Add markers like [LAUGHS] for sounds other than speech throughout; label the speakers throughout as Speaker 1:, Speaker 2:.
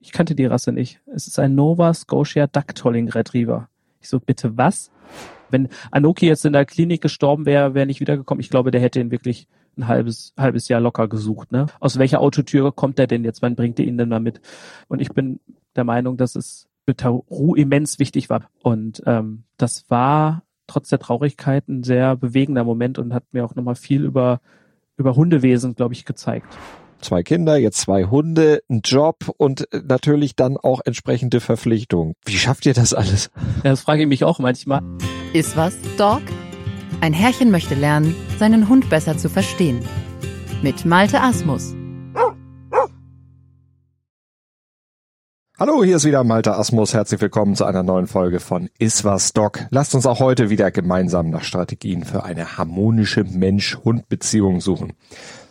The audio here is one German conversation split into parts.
Speaker 1: ich kannte die Rasse nicht. Es ist ein Nova Scotia Duck Tolling Retriever. Ich so, bitte was? Wenn Anoki jetzt in der Klinik gestorben wäre, wäre nicht wiedergekommen. Ich glaube, der hätte ihn wirklich ein halbes, halbes Jahr locker gesucht. Ne? Aus welcher Autotür kommt der denn jetzt? Wann bringt ihr ihn denn mal mit? Und ich bin der Meinung, dass es für Taru immens wichtig war. Und ähm, das war trotz der Traurigkeit ein sehr bewegender Moment und hat mir auch nochmal viel über, über Hundewesen, glaube ich, gezeigt
Speaker 2: zwei Kinder, jetzt zwei Hunde, ein Job und natürlich dann auch entsprechende Verpflichtungen. Wie schafft ihr das alles?
Speaker 1: Ja, das frage ich mich auch manchmal.
Speaker 3: Ist was, Dog? Ein Herrchen möchte lernen, seinen Hund besser zu verstehen. Mit Malte Asmus.
Speaker 2: Hallo, hier ist wieder Malte Asmus. Herzlich willkommen zu einer neuen Folge von Iswas Doc. Lasst uns auch heute wieder gemeinsam nach Strategien für eine harmonische Mensch-Hund-Beziehung suchen.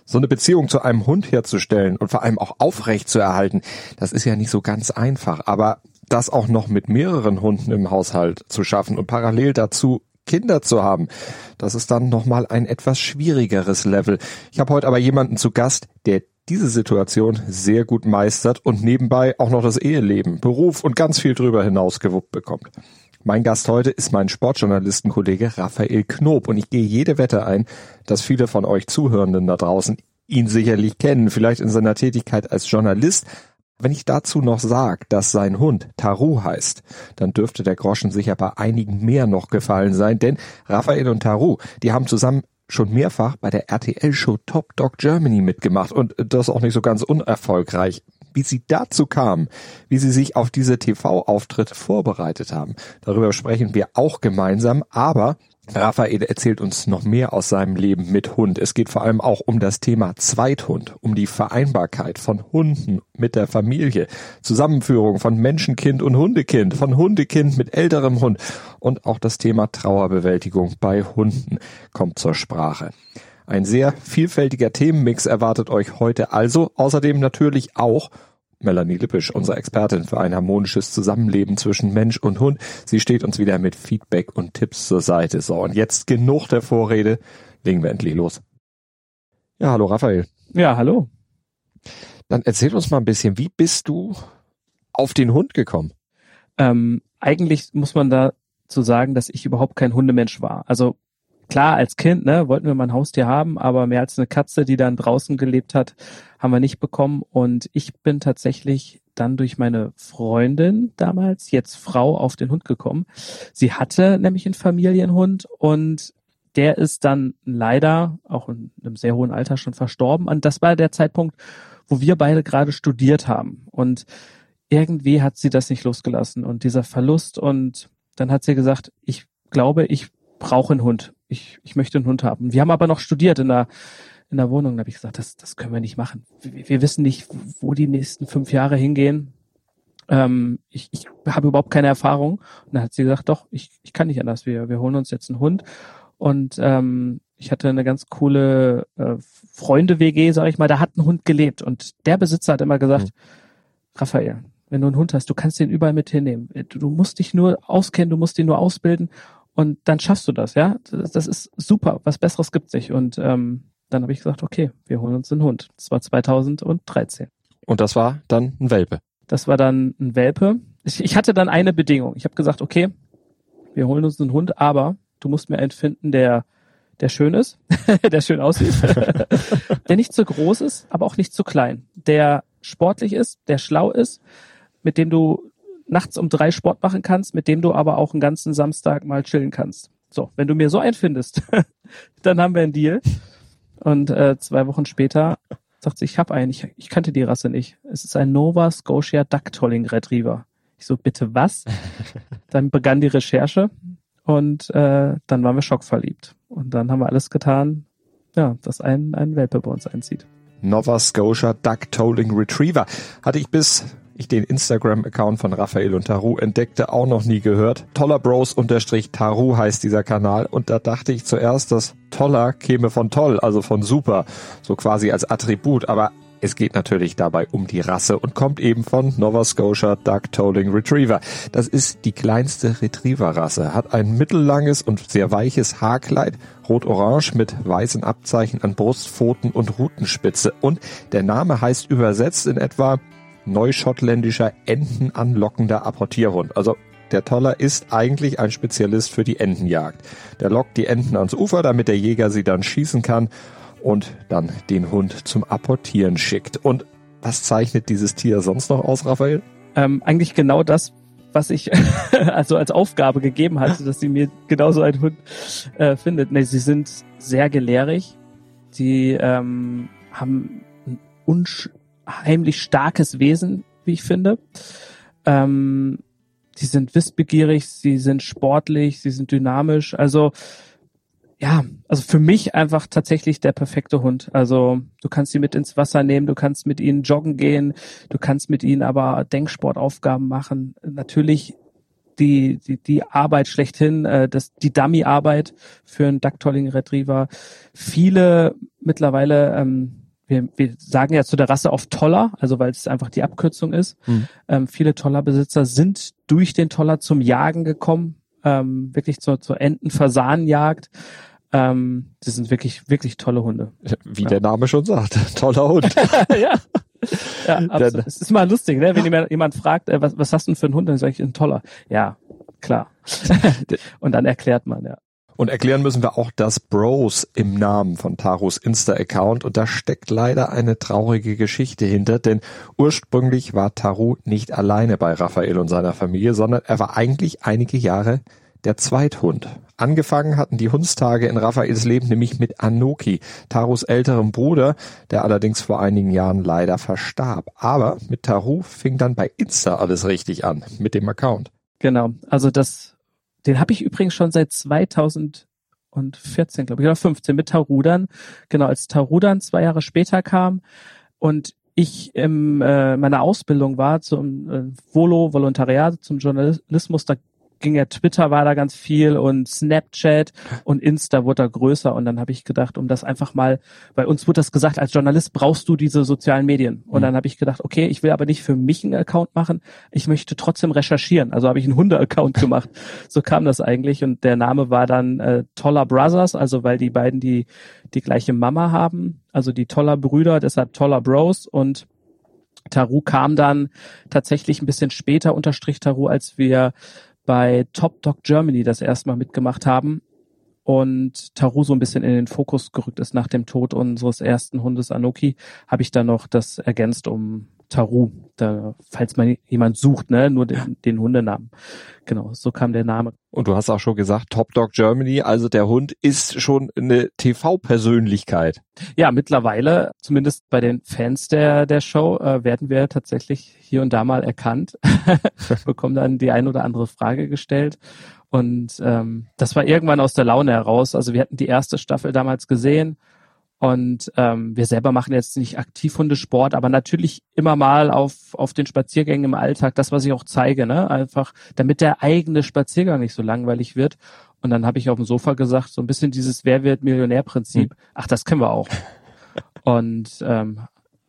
Speaker 2: So eine Beziehung zu einem Hund herzustellen und vor allem auch aufrecht zu erhalten, das ist ja nicht so ganz einfach. Aber das auch noch mit mehreren Hunden im Haushalt zu schaffen und parallel dazu Kinder zu haben, das ist dann nochmal ein etwas schwierigeres Level. Ich habe heute aber jemanden zu Gast, der diese Situation sehr gut meistert und nebenbei auch noch das Eheleben, Beruf und ganz viel drüber hinaus gewuppt bekommt. Mein Gast heute ist mein Sportjournalistenkollege Raphael Knob. Und ich gehe jede Wette ein, dass viele von euch Zuhörenden da draußen ihn sicherlich kennen, vielleicht in seiner Tätigkeit als Journalist. Wenn ich dazu noch sage, dass sein Hund Taru heißt, dann dürfte der Groschen sicher bei einigen mehr noch gefallen sein, denn Raphael und Taru, die haben zusammen schon mehrfach bei der RTL-Show Top Dog Germany mitgemacht. Und das auch nicht so ganz unerfolgreich wie sie dazu kamen, wie sie sich auf diese TV-Auftritte vorbereitet haben. Darüber sprechen wir auch gemeinsam, aber Raphael erzählt uns noch mehr aus seinem Leben mit Hund. Es geht vor allem auch um das Thema Zweithund, um die Vereinbarkeit von Hunden mit der Familie, Zusammenführung von Menschenkind und Hundekind, von Hundekind mit älterem Hund und auch das Thema Trauerbewältigung bei Hunden kommt zur Sprache. Ein sehr vielfältiger Themenmix erwartet euch heute also. Außerdem natürlich auch Melanie Lippisch, unsere Expertin für ein harmonisches Zusammenleben zwischen Mensch und Hund. Sie steht uns wieder mit Feedback und Tipps zur Seite. So, und jetzt genug der Vorrede. Legen wir endlich los. Ja, hallo Raphael.
Speaker 1: Ja, hallo.
Speaker 2: Dann erzähl uns mal ein bisschen, wie bist du auf den Hund gekommen?
Speaker 1: Ähm, eigentlich muss man dazu sagen, dass ich überhaupt kein Hundemensch war. Also klar, als Kind, ne, wollten wir mal ein Haustier haben, aber mehr als eine Katze, die dann draußen gelebt hat, haben wir nicht bekommen. Und ich bin tatsächlich dann durch meine Freundin damals, jetzt Frau, auf den Hund gekommen. Sie hatte nämlich einen Familienhund und der ist dann leider auch in einem sehr hohen Alter schon verstorben. Und das war der Zeitpunkt, wo wir beide gerade studiert haben. Und irgendwie hat sie das nicht losgelassen und dieser Verlust und dann hat sie gesagt, ich glaube, ich brauche einen Hund ich, ich möchte einen Hund haben. Wir haben aber noch studiert in der, in der Wohnung. Da habe ich gesagt, das, das können wir nicht machen. Wir, wir wissen nicht, wo die nächsten fünf Jahre hingehen. Ähm, ich, ich habe überhaupt keine Erfahrung. Und dann hat sie gesagt, doch, ich, ich kann nicht anders. Wir, wir holen uns jetzt einen Hund. Und ähm, ich hatte eine ganz coole äh, Freunde-WG, sag ich mal, da hat ein Hund gelebt. Und der Besitzer hat immer gesagt, mhm. Raphael, wenn du einen Hund hast, du kannst den überall mit hinnehmen. Du, du musst dich nur auskennen, du musst ihn nur ausbilden und dann schaffst du das, ja. Das, das ist super. Was Besseres gibt's nicht. Und ähm, dann habe ich gesagt, okay, wir holen uns einen Hund. Das war 2013.
Speaker 2: Und das war dann ein Welpe.
Speaker 1: Das war dann ein Welpe. Ich, ich hatte dann eine Bedingung. Ich habe gesagt, okay, wir holen uns einen Hund, aber du musst mir einen finden, der der schön ist, [LAUGHS] der schön aussieht, [LAUGHS] der nicht zu groß ist, aber auch nicht zu klein, der sportlich ist, der schlau ist, mit dem du nachts um drei Sport machen kannst, mit dem du aber auch einen ganzen Samstag mal chillen kannst. So, wenn du mir so einen findest, [LAUGHS] dann haben wir einen Deal. Und äh, zwei Wochen später sagt sie, ich habe einen, ich, ich kannte die Rasse nicht. Es ist ein Nova Scotia Duck Tolling Retriever. Ich so, bitte was? [LAUGHS] dann begann die Recherche und äh, dann waren wir schockverliebt. Und dann haben wir alles getan, ja, dass ein, ein Welpe bei uns einzieht.
Speaker 2: Nova Scotia Duck Tolling Retriever. Hatte ich bis ich den Instagram-Account von Raphael und Taru entdeckte, auch noch nie gehört. Toller Bros unterstrich Taru heißt dieser Kanal und da dachte ich zuerst, dass Toller käme von toll, also von super, so quasi als Attribut, aber es geht natürlich dabei um die Rasse und kommt eben von Nova Scotia Duck Tolling Retriever. Das ist die kleinste Retriever-Rasse, hat ein mittellanges und sehr weiches Haarkleid, rot-orange mit weißen Abzeichen an Brust, Pfoten und Rutenspitze. Und der Name heißt übersetzt in etwa neuschottländischer Enten anlockender Apportierhund. Also der Toller ist eigentlich ein Spezialist für die Entenjagd. Der lockt die Enten ans Ufer, damit der Jäger sie dann schießen kann und dann den Hund zum Apportieren schickt. Und was zeichnet dieses Tier sonst noch aus, Raphael?
Speaker 1: Ähm, eigentlich genau das, was ich [LAUGHS] also als Aufgabe gegeben hatte, dass sie mir genauso einen Hund äh, findet. Nee, sie sind sehr gelehrig. Sie ähm, haben ein unheimlich starkes Wesen, wie ich finde. Ähm, sie sind wissbegierig, sie sind sportlich, sie sind dynamisch. Also ja, also für mich einfach tatsächlich der perfekte Hund. Also du kannst sie mit ins Wasser nehmen, du kannst mit ihnen joggen gehen, du kannst mit ihnen aber Denksportaufgaben machen. Natürlich die, die, die Arbeit schlechthin, äh, das, die Dummy-Arbeit für einen Ducktolling Retriever. Viele mittlerweile, ähm, wir, wir sagen ja zu der Rasse oft Toller, also weil es einfach die Abkürzung ist. Mhm. Ähm, viele Tollerbesitzer sind durch den Toller zum Jagen gekommen, ähm, wirklich zur, zur Entenfasanenjagd. Ähm, das sind wirklich, wirklich tolle Hunde.
Speaker 2: Wie ja. der Name schon sagt, [LAUGHS] toller Hund. [LAUGHS]
Speaker 1: ja. Ja, absolut. es ist mal lustig, ne? wenn jemand, jemand fragt, äh, was, was hast du denn für einen Hund, dann sage ich, ein toller. Ja, klar. [LAUGHS] Und dann erklärt man, ja.
Speaker 2: Und erklären müssen wir auch das Bros im Namen von Taros Insta-Account. Und da steckt leider eine traurige Geschichte hinter, denn ursprünglich war Taro nicht alleine bei Raphael und seiner Familie, sondern er war eigentlich einige Jahre der Zweithund. Angefangen hatten die Hundstage in Raphaels Leben nämlich mit Anoki, Taros älterem Bruder, der allerdings vor einigen Jahren leider verstarb. Aber mit Taro fing dann bei Insta alles richtig an, mit dem Account.
Speaker 1: Genau, also das, den habe ich übrigens schon seit 2014, glaube ich, oder 15 mit Tarudan. Genau, als Tarudan zwei Jahre später kam und ich in äh, meiner Ausbildung war zum äh, Volo Volontariat zum Journalismus, da ging ja Twitter war da ganz viel und Snapchat und Insta wurde da größer und dann habe ich gedacht, um das einfach mal, bei uns wurde das gesagt, als Journalist brauchst du diese sozialen Medien und mhm. dann habe ich gedacht, okay, ich will aber nicht für mich einen Account machen, ich möchte trotzdem recherchieren, also habe ich einen Hunde-Account [LAUGHS] gemacht. so kam das eigentlich und der Name war dann äh, Toller Brothers, also weil die beiden die die gleiche Mama haben, also die Toller Brüder, deshalb Toller Bros und Taru kam dann tatsächlich ein bisschen später, unterstrich Taru, als wir bei Top Dog Germany das erste Mal mitgemacht haben und Taru so ein bisschen in den Fokus gerückt ist nach dem Tod unseres ersten Hundes Anoki, habe ich dann noch das ergänzt um Taru, da, falls man jemand sucht, ne, nur den, den Hundenamen. Genau, so kam der Name.
Speaker 2: Und du hast auch schon gesagt, Top Dog Germany, also der Hund ist schon eine TV-Persönlichkeit.
Speaker 1: Ja, mittlerweile, zumindest bei den Fans der, der Show, äh, werden wir tatsächlich hier und da mal erkannt, [LAUGHS] bekommen dann die ein oder andere Frage gestellt. Und ähm, das war irgendwann aus der Laune heraus. Also wir hatten die erste Staffel damals gesehen und ähm, wir selber machen jetzt nicht aktiv Hundesport, aber natürlich immer mal auf, auf den Spaziergängen im Alltag, das, was ich auch zeige, ne? Einfach, damit der eigene Spaziergang nicht so langweilig wird. Und dann habe ich auf dem Sofa gesagt, so ein bisschen dieses Wer wird Millionär-Prinzip. Hm. Ach, das können wir auch. [LAUGHS] und ähm,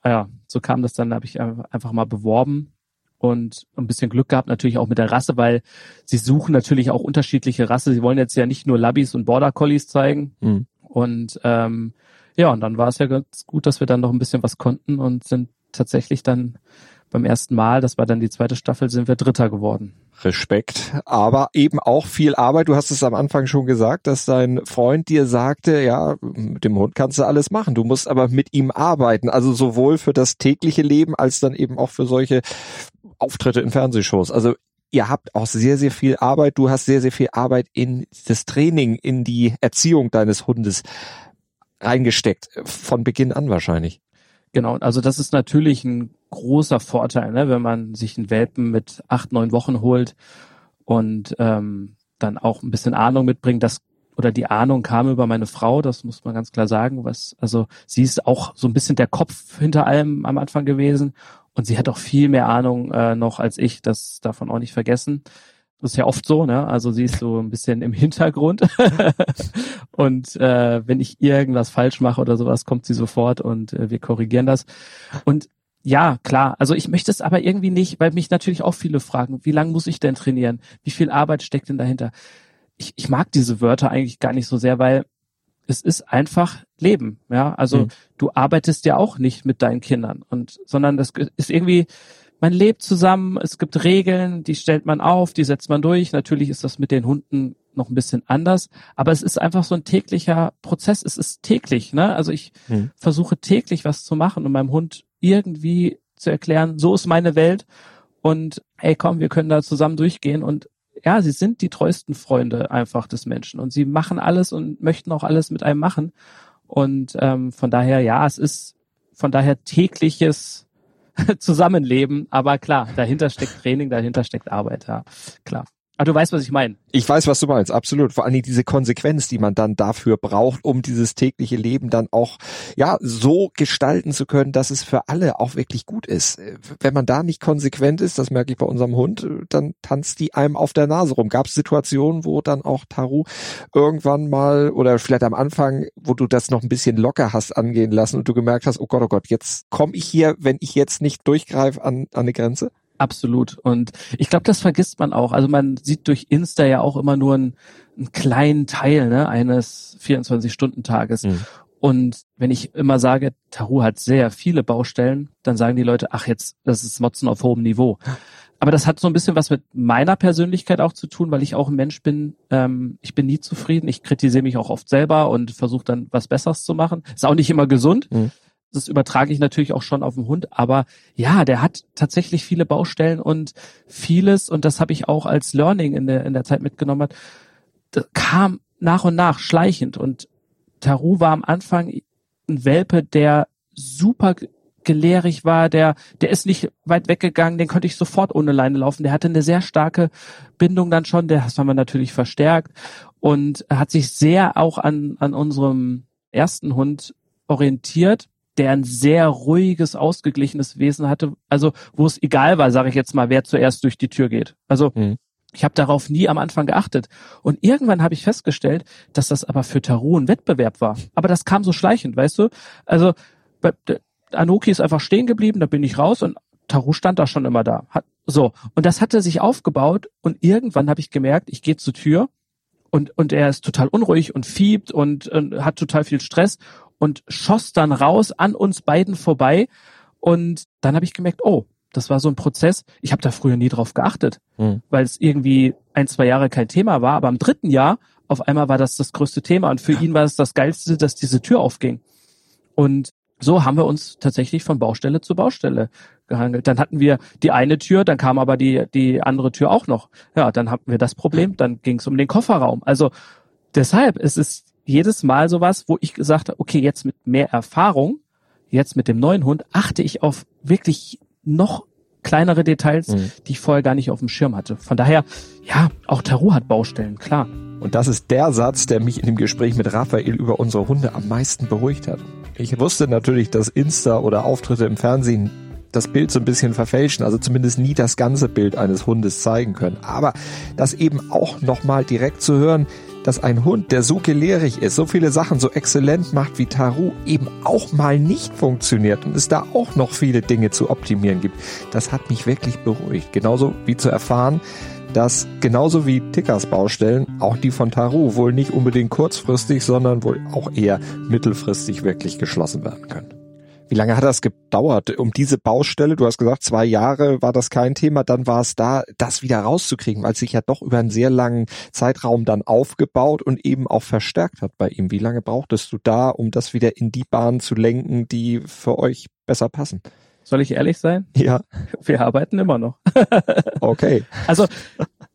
Speaker 1: ja, so kam das dann, habe ich einfach mal beworben und ein bisschen Glück gehabt natürlich auch mit der Rasse, weil sie suchen natürlich auch unterschiedliche Rasse. Sie wollen jetzt ja nicht nur Labbies und Border Collies zeigen. Mhm. Und ähm, ja, und dann war es ja ganz gut, dass wir dann noch ein bisschen was konnten und sind tatsächlich dann beim ersten Mal, das war dann die zweite Staffel, sind wir Dritter geworden.
Speaker 2: Respekt, aber eben auch viel Arbeit. Du hast es am Anfang schon gesagt, dass dein Freund dir sagte, ja, mit dem Hund kannst du alles machen. Du musst aber mit ihm arbeiten. Also sowohl für das tägliche Leben als dann eben auch für solche Auftritte in Fernsehshows. Also ihr habt auch sehr, sehr viel Arbeit. Du hast sehr, sehr viel Arbeit in das Training, in die Erziehung deines Hundes reingesteckt, von Beginn an wahrscheinlich.
Speaker 1: Genau, also das ist natürlich ein großer Vorteil, ne, wenn man sich einen Welpen mit acht, neun Wochen holt und ähm, dann auch ein bisschen Ahnung mitbringt, dass oder die Ahnung kam über meine Frau, das muss man ganz klar sagen, was also sie ist auch so ein bisschen der Kopf hinter allem am Anfang gewesen und sie hat auch viel mehr Ahnung äh, noch als ich, das davon auch nicht vergessen. Das ist ja oft so, ne? Also sie ist so ein bisschen im Hintergrund. [LAUGHS] und äh, wenn ich irgendwas falsch mache oder sowas, kommt sie sofort und äh, wir korrigieren das. Und ja, klar. Also ich möchte es aber irgendwie nicht, weil mich natürlich auch viele fragen, wie lange muss ich denn trainieren? Wie viel Arbeit steckt denn dahinter? Ich, ich mag diese Wörter eigentlich gar nicht so sehr, weil es ist einfach Leben. Ja, also mhm. du arbeitest ja auch nicht mit deinen Kindern und, sondern das ist irgendwie, man lebt zusammen, es gibt Regeln, die stellt man auf, die setzt man durch. Natürlich ist das mit den Hunden noch ein bisschen anders, aber es ist einfach so ein täglicher Prozess. Es ist täglich, ne? Also ich hm. versuche täglich was zu machen und meinem Hund irgendwie zu erklären, so ist meine Welt und hey, komm, wir können da zusammen durchgehen und ja, sie sind die treuesten Freunde einfach des Menschen und sie machen alles und möchten auch alles mit einem machen und ähm, von daher, ja, es ist von daher tägliches [LAUGHS] Zusammenleben, aber klar, dahinter steckt Training, dahinter steckt Arbeit, ja, klar. Aber du weißt, was ich meine.
Speaker 2: Ich weiß, was du meinst, absolut. Vor allem diese Konsequenz, die man dann dafür braucht, um dieses tägliche Leben dann auch ja so gestalten zu können, dass es für alle auch wirklich gut ist. Wenn man da nicht konsequent ist, das merke ich bei unserem Hund, dann tanzt die einem auf der Nase rum. Gab es Situationen, wo dann auch Taru irgendwann mal oder vielleicht am Anfang, wo du das noch ein bisschen locker hast angehen lassen und du gemerkt hast, oh Gott, oh Gott, jetzt komme ich hier, wenn ich jetzt nicht durchgreife an, an eine Grenze?
Speaker 1: Absolut. Und ich glaube, das vergisst man auch. Also man sieht durch Insta ja auch immer nur einen, einen kleinen Teil ne, eines 24-Stunden-Tages. Mhm. Und wenn ich immer sage, Taru hat sehr viele Baustellen, dann sagen die Leute, ach jetzt, das ist Motzen auf hohem Niveau. Aber das hat so ein bisschen was mit meiner Persönlichkeit auch zu tun, weil ich auch ein Mensch bin, ähm, ich bin nie zufrieden. Ich kritisiere mich auch oft selber und versuche dann was Besseres zu machen. Ist auch nicht immer gesund. Mhm das übertrage ich natürlich auch schon auf den Hund, aber ja, der hat tatsächlich viele Baustellen und vieles, und das habe ich auch als Learning in der, in der Zeit mitgenommen, kam nach und nach schleichend. Und Taru war am Anfang ein Welpe, der super gelehrig war, der, der ist nicht weit weggegangen, den konnte ich sofort ohne Leine laufen. Der hatte eine sehr starke Bindung dann schon, der, das haben wir natürlich verstärkt und hat sich sehr auch an, an unserem ersten Hund orientiert der ein sehr ruhiges, ausgeglichenes Wesen hatte, also wo es egal war, sage ich jetzt mal, wer zuerst durch die Tür geht. Also mhm. ich habe darauf nie am Anfang geachtet. Und irgendwann habe ich festgestellt, dass das aber für Taru ein Wettbewerb war. Aber das kam so schleichend, weißt du? Also bei, Anoki ist einfach stehen geblieben, da bin ich raus und Taru stand da schon immer da. Hat, so, und das hatte sich aufgebaut und irgendwann habe ich gemerkt, ich gehe zur Tür und, und er ist total unruhig und fiebt und, und hat total viel Stress und schoss dann raus an uns beiden vorbei. Und dann habe ich gemerkt, oh, das war so ein Prozess. Ich habe da früher nie drauf geachtet, mhm. weil es irgendwie ein, zwei Jahre kein Thema war. Aber im dritten Jahr auf einmal war das das größte Thema. Und für ihn war es das Geilste, dass diese Tür aufging. Und so haben wir uns tatsächlich von Baustelle zu Baustelle gehangelt. Dann hatten wir die eine Tür, dann kam aber die, die andere Tür auch noch. Ja, dann hatten wir das Problem, dann ging es um den Kofferraum. Also deshalb, es ist jedes Mal sowas, wo ich gesagt habe, okay, jetzt mit mehr Erfahrung, jetzt mit dem neuen Hund, achte ich auf wirklich noch kleinere Details, mhm. die ich vorher gar nicht auf dem Schirm hatte. Von daher, ja, auch Taru hat Baustellen, klar.
Speaker 2: Und das ist der Satz, der mich in dem Gespräch mit Raphael über unsere Hunde am meisten beruhigt hat. Ich wusste natürlich, dass Insta oder Auftritte im Fernsehen das Bild so ein bisschen verfälschen, also zumindest nie das ganze Bild eines Hundes zeigen können. Aber das eben auch nochmal direkt zu hören, dass ein Hund, der so gelehrig ist, so viele Sachen so exzellent macht wie Taru, eben auch mal nicht funktioniert und es da auch noch viele Dinge zu optimieren gibt. Das hat mich wirklich beruhigt. Genauso wie zu erfahren, dass genauso wie Tickers Baustellen auch die von Taru wohl nicht unbedingt kurzfristig, sondern wohl auch eher mittelfristig wirklich geschlossen werden können. Wie lange hat das gedauert, um diese Baustelle, du hast gesagt, zwei Jahre war das kein Thema, dann war es da, das wieder rauszukriegen, weil es sich ja doch über einen sehr langen Zeitraum dann aufgebaut und eben auch verstärkt hat bei ihm. Wie lange brauchtest du da, um das wieder in die Bahn zu lenken, die für euch besser passen?
Speaker 1: Soll ich ehrlich sein?
Speaker 2: Ja. [LAUGHS]
Speaker 1: Wir arbeiten immer noch.
Speaker 2: okay. [LAUGHS]
Speaker 1: Also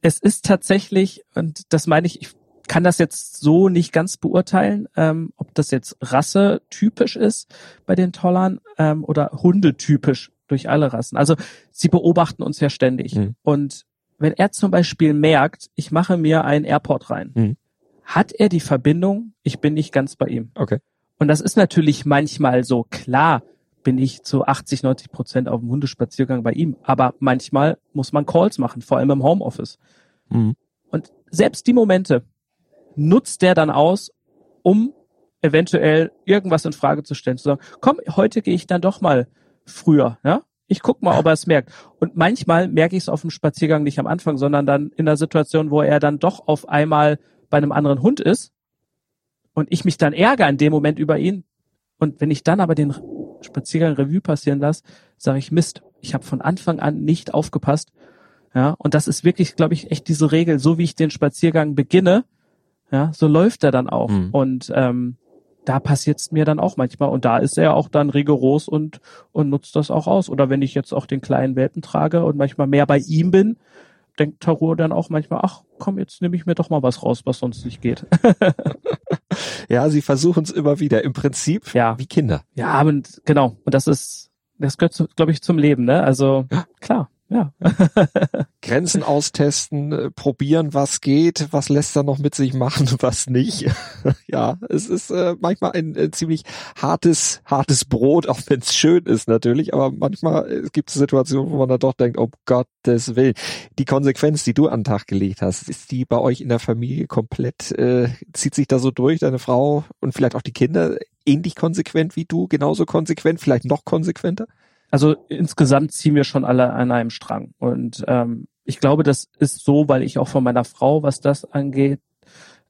Speaker 1: es ist tatsächlich, und das meine ich, ich kann das jetzt so nicht ganz beurteilen, ähm, ob das jetzt rassetypisch ist bei den Tollern ähm, oder hundetypisch durch alle Rassen. Also sie beobachten uns ja ständig. Mhm. Und wenn er zum Beispiel merkt, ich mache mir einen Airport rein, mhm. hat er die Verbindung, ich bin nicht ganz bei ihm.
Speaker 2: Okay.
Speaker 1: Und das ist natürlich manchmal so klar, bin ich zu 80, 90 Prozent auf dem Hundespaziergang bei ihm. Aber manchmal muss man Calls machen, vor allem im Homeoffice. Mhm. Und selbst die Momente, nutzt der dann aus, um eventuell irgendwas in Frage zu stellen, zu sagen, komm, heute gehe ich dann doch mal früher, ja? Ich guck mal, ob er es merkt. Und manchmal merke ich es auf dem Spaziergang nicht am Anfang, sondern dann in der Situation, wo er dann doch auf einmal bei einem anderen Hund ist und ich mich dann ärgere in dem Moment über ihn. Und wenn ich dann aber den Spaziergang Revue passieren lasse, sage ich, Mist, ich habe von Anfang an nicht aufgepasst. Ja, und das ist wirklich, glaube ich, echt diese Regel, so wie ich den Spaziergang beginne, ja, so läuft er dann auch. Mhm. Und ähm, da passiert's mir dann auch manchmal. Und da ist er auch dann rigoros und, und nutzt das auch aus. Oder wenn ich jetzt auch den kleinen Welpen trage und manchmal mehr bei ihm bin, denkt Taro dann auch manchmal, ach komm, jetzt nehme ich mir doch mal was raus, was sonst nicht geht. [LAUGHS]
Speaker 2: ja, sie versuchen es immer wieder. Im Prinzip ja. wie Kinder.
Speaker 1: Ja, und genau. Und das ist, das gehört, glaube ich, zum Leben, ne? Also klar. Ja. [LAUGHS]
Speaker 2: Grenzen austesten, äh, probieren, was geht, was lässt er noch mit sich machen, [LAUGHS] was nicht. [LAUGHS] ja, es ist äh, manchmal ein äh, ziemlich hartes, hartes Brot, auch wenn es schön ist natürlich, aber manchmal äh, gibt es Situationen, wo man dann doch denkt, oh Gottes Willen. Die Konsequenz, die du an den Tag gelegt hast, ist die bei euch in der Familie komplett, äh, zieht sich da so durch, deine Frau und vielleicht auch die Kinder ähnlich konsequent wie du, genauso konsequent, vielleicht noch konsequenter?
Speaker 1: Also insgesamt ziehen wir schon alle an einem Strang. Und ähm, ich glaube, das ist so, weil ich auch von meiner Frau, was das angeht,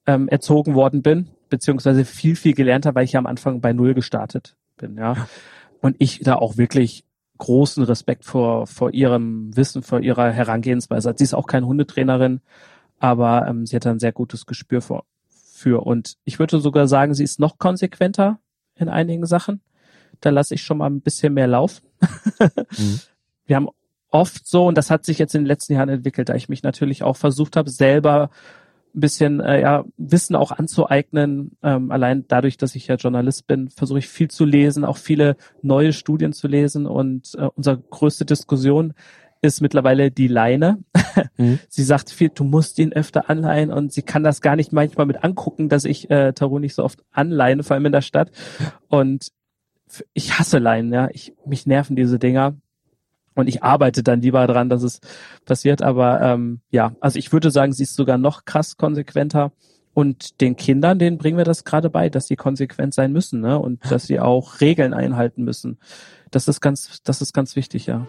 Speaker 1: ähm, erzogen worden bin, beziehungsweise viel, viel gelernt habe, weil ich ja am Anfang bei Null gestartet bin, ja. Und ich da auch wirklich großen Respekt vor, vor ihrem Wissen, vor ihrer Herangehensweise hat. Sie ist auch keine Hundetrainerin, aber ähm, sie hat ein sehr gutes Gespür für, für. Und ich würde sogar sagen, sie ist noch konsequenter in einigen Sachen da lasse ich schon mal ein bisschen mehr laufen. [LAUGHS] mhm. Wir haben oft so, und das hat sich jetzt in den letzten Jahren entwickelt, da ich mich natürlich auch versucht habe, selber ein bisschen äh, ja, Wissen auch anzueignen. Ähm, allein dadurch, dass ich ja Journalist bin, versuche ich viel zu lesen, auch viele neue Studien zu lesen. Und äh, unsere größte Diskussion ist mittlerweile die Leine. [LAUGHS] Mhm. sie sagt viel, du musst ihn öfter anleihen und sie kann das gar nicht manchmal mit angucken, dass ich äh, Taro nicht so oft anleine, vor allem in der Stadt. Und ich hasse Leinen, ja. Ich, mich nerven diese Dinger. Und ich arbeite dann lieber dran, dass es passiert. Aber ähm, ja, also ich würde sagen, sie ist sogar noch krass konsequenter. Und den Kindern, denen bringen wir das gerade bei, dass sie konsequent sein müssen, ne? Und dass sie auch Regeln einhalten müssen. Das ist ganz, das ist ganz wichtig, ja.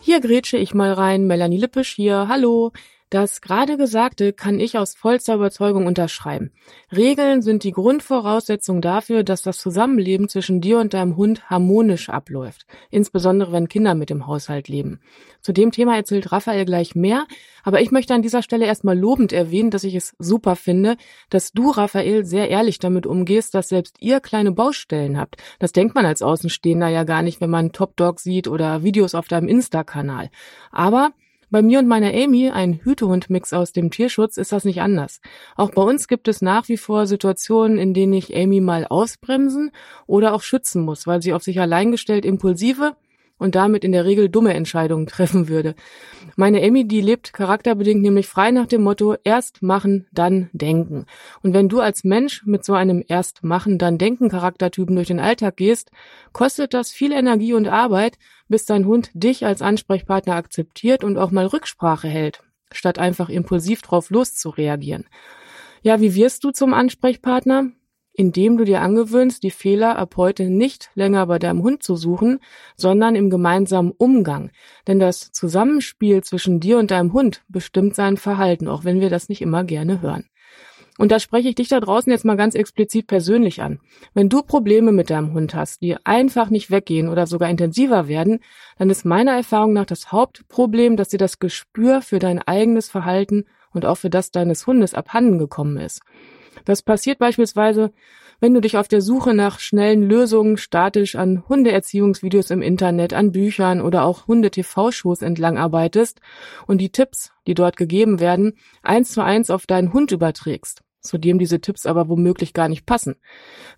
Speaker 4: Hier grätsche ich mal rein. Melanie Lippisch hier. Hallo. Das gerade Gesagte kann ich aus vollster Überzeugung unterschreiben. Regeln sind die Grundvoraussetzung dafür, dass das Zusammenleben zwischen dir und deinem Hund harmonisch abläuft, insbesondere wenn Kinder mit im Haushalt leben. Zu dem Thema erzählt Raphael gleich mehr, aber ich möchte an dieser Stelle erstmal lobend erwähnen, dass ich es super finde, dass du, Raphael, sehr ehrlich damit umgehst, dass selbst ihr kleine Baustellen habt. Das denkt man als Außenstehender ja gar nicht, wenn man Top Dog sieht oder Videos auf deinem Insta-Kanal. Aber bei mir und meiner Amy, ein Hütehund-Mix aus dem Tierschutz, ist das nicht anders. Auch bei uns gibt es nach wie vor Situationen, in denen ich Amy mal ausbremsen oder auch schützen muss, weil sie auf sich allein gestellt impulsive und damit in der Regel dumme Entscheidungen treffen würde. Meine Emmy, die lebt charakterbedingt nämlich frei nach dem Motto erst machen, dann denken. Und wenn du als Mensch mit so einem erst machen, dann denken Charaktertypen durch den Alltag gehst, kostet das viel Energie und Arbeit, bis dein Hund dich als Ansprechpartner akzeptiert und auch mal Rücksprache hält, statt einfach impulsiv drauf loszureagieren. Ja, wie wirst du zum Ansprechpartner? Indem du dir angewöhnst, die Fehler ab heute nicht länger bei deinem Hund zu suchen, sondern im gemeinsamen Umgang. Denn das Zusammenspiel zwischen dir und deinem Hund bestimmt sein Verhalten, auch wenn wir das nicht immer gerne hören. Und da spreche ich dich da draußen jetzt mal ganz explizit persönlich an. Wenn du Probleme mit deinem Hund hast, die einfach nicht weggehen oder sogar intensiver werden, dann ist meiner Erfahrung nach das Hauptproblem, dass dir das Gespür für dein eigenes Verhalten und auch für das deines Hundes abhanden gekommen ist. Das passiert beispielsweise, wenn du dich auf der Suche nach schnellen Lösungen statisch an Hundeerziehungsvideos im Internet, an Büchern oder auch Hunde-TV-Shows entlang arbeitest und die Tipps, die dort gegeben werden, eins zu eins auf deinen Hund überträgst zu dem diese Tipps aber womöglich gar nicht passen.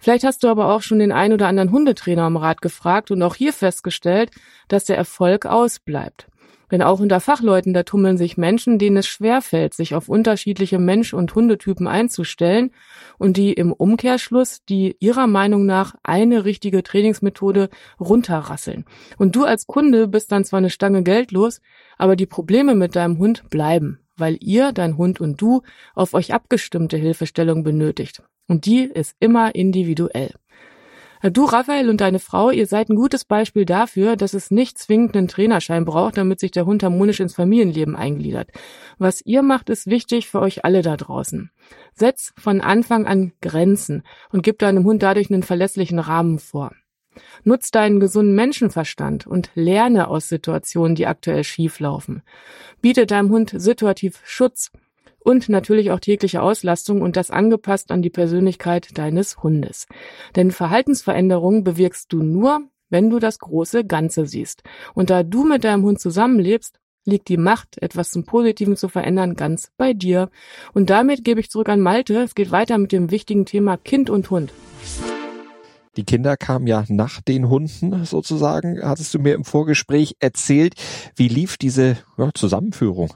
Speaker 4: Vielleicht hast du aber auch schon den ein oder anderen Hundetrainer am Rat gefragt und auch hier festgestellt, dass der Erfolg ausbleibt. Denn auch unter Fachleuten, da tummeln sich Menschen, denen es schwerfällt, sich auf unterschiedliche Mensch- und Hundetypen einzustellen und die im Umkehrschluss die ihrer Meinung nach eine richtige Trainingsmethode runterrasseln. Und du als Kunde bist dann zwar eine Stange Geld los, aber die Probleme mit deinem Hund bleiben, weil ihr, dein Hund und du auf euch abgestimmte Hilfestellung benötigt. Und die ist immer individuell. Du, Raphael und deine Frau, ihr seid ein gutes Beispiel dafür, dass es nicht zwingend einen Trainerschein braucht, damit sich der Hund harmonisch ins Familienleben eingliedert. Was ihr macht, ist wichtig für euch alle da draußen. Setz von Anfang an Grenzen und gib deinem Hund dadurch einen verlässlichen Rahmen vor. Nutz deinen gesunden Menschenverstand und lerne aus Situationen, die aktuell schief laufen. Biete deinem Hund situativ Schutz und natürlich auch tägliche Auslastung und das angepasst an die Persönlichkeit deines Hundes. Denn Verhaltensveränderungen bewirkst du nur, wenn du das große Ganze siehst. Und da du mit deinem Hund zusammenlebst, liegt die Macht, etwas zum Positiven zu verändern, ganz bei dir. Und damit gebe ich zurück an Malte. Es geht weiter mit dem wichtigen Thema Kind und Hund.
Speaker 2: Die Kinder kamen ja nach den Hunden sozusagen, hattest du mir im Vorgespräch erzählt. Wie lief diese ja, Zusammenführung?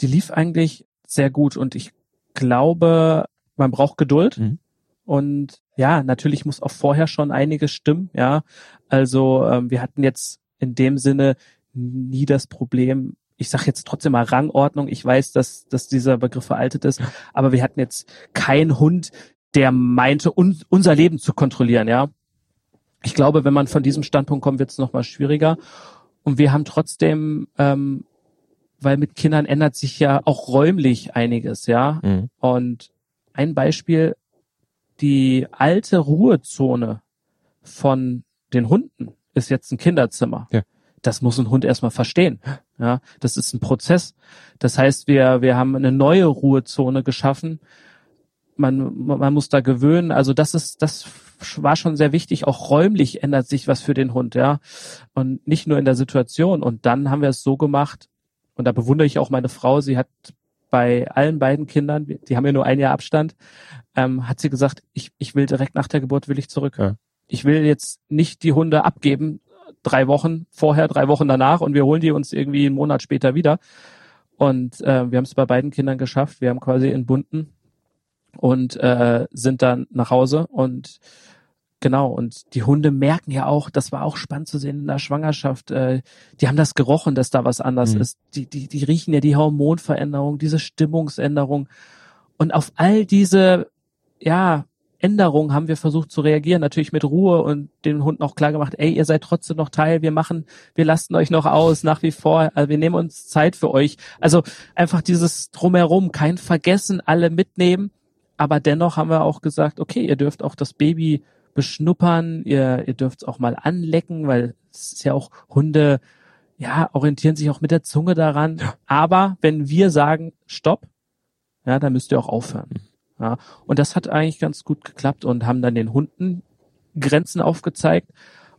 Speaker 1: Die lief eigentlich sehr gut und ich glaube, man braucht Geduld. Mhm. Und ja, natürlich muss auch vorher schon einiges stimmen, ja. Also ähm, wir hatten jetzt in dem Sinne nie das Problem, ich sage jetzt trotzdem mal Rangordnung. Ich weiß, dass, dass dieser Begriff veraltet ist, aber wir hatten jetzt keinen Hund, der meinte, un, unser Leben zu kontrollieren, ja. Ich glaube, wenn man von diesem Standpunkt kommt, wird es nochmal schwieriger. Und wir haben trotzdem, ähm, weil mit Kindern ändert sich ja auch räumlich einiges, ja. Mhm. Und ein Beispiel, die alte Ruhezone von den Hunden ist jetzt ein Kinderzimmer. Ja das muss ein Hund erstmal verstehen. Ja, das ist ein Prozess. Das heißt, wir, wir haben eine neue Ruhezone geschaffen. Man, man muss da gewöhnen. Also das ist, das war schon sehr wichtig. Auch räumlich ändert sich was für den Hund, ja. Und nicht nur in der Situation. Und dann haben wir es so gemacht. Und da bewundere ich auch meine Frau. Sie hat bei allen beiden Kindern, die haben ja nur ein Jahr Abstand, ähm, hat sie gesagt, ich, ich will direkt nach der Geburt will ich zurück. Ja. Ich will jetzt nicht die Hunde abgeben, drei Wochen vorher, drei Wochen danach und wir holen die uns irgendwie einen Monat später wieder. Und äh, wir haben es bei beiden Kindern geschafft. Wir haben quasi entbunden und äh, sind dann nach Hause und genau und die Hunde merken ja auch, das war auch spannend zu sehen in der Schwangerschaft. Äh, die haben das gerochen, dass da was anders mhm. ist. Die die die riechen ja die Hormonveränderung, diese Stimmungsänderung und auf all diese ja Änderungen haben wir versucht zu reagieren, natürlich mit Ruhe und den Hunden auch klar gemacht, ey, ihr seid trotzdem noch Teil, wir machen, wir lassen euch noch aus, nach wie vor, also wir nehmen uns Zeit für euch. Also einfach dieses Drumherum, kein Vergessen, alle mitnehmen, aber dennoch haben wir auch gesagt, okay, ihr dürft auch das Baby beschnuppern, ihr, ihr dürft es auch mal anlecken, weil es ist ja auch Hunde, ja, orientieren sich auch mit der Zunge daran. Ja. Aber wenn wir sagen, stopp, ja, dann müsst ihr auch aufhören. Ja, und das hat eigentlich ganz gut geklappt und haben dann den Hunden Grenzen aufgezeigt.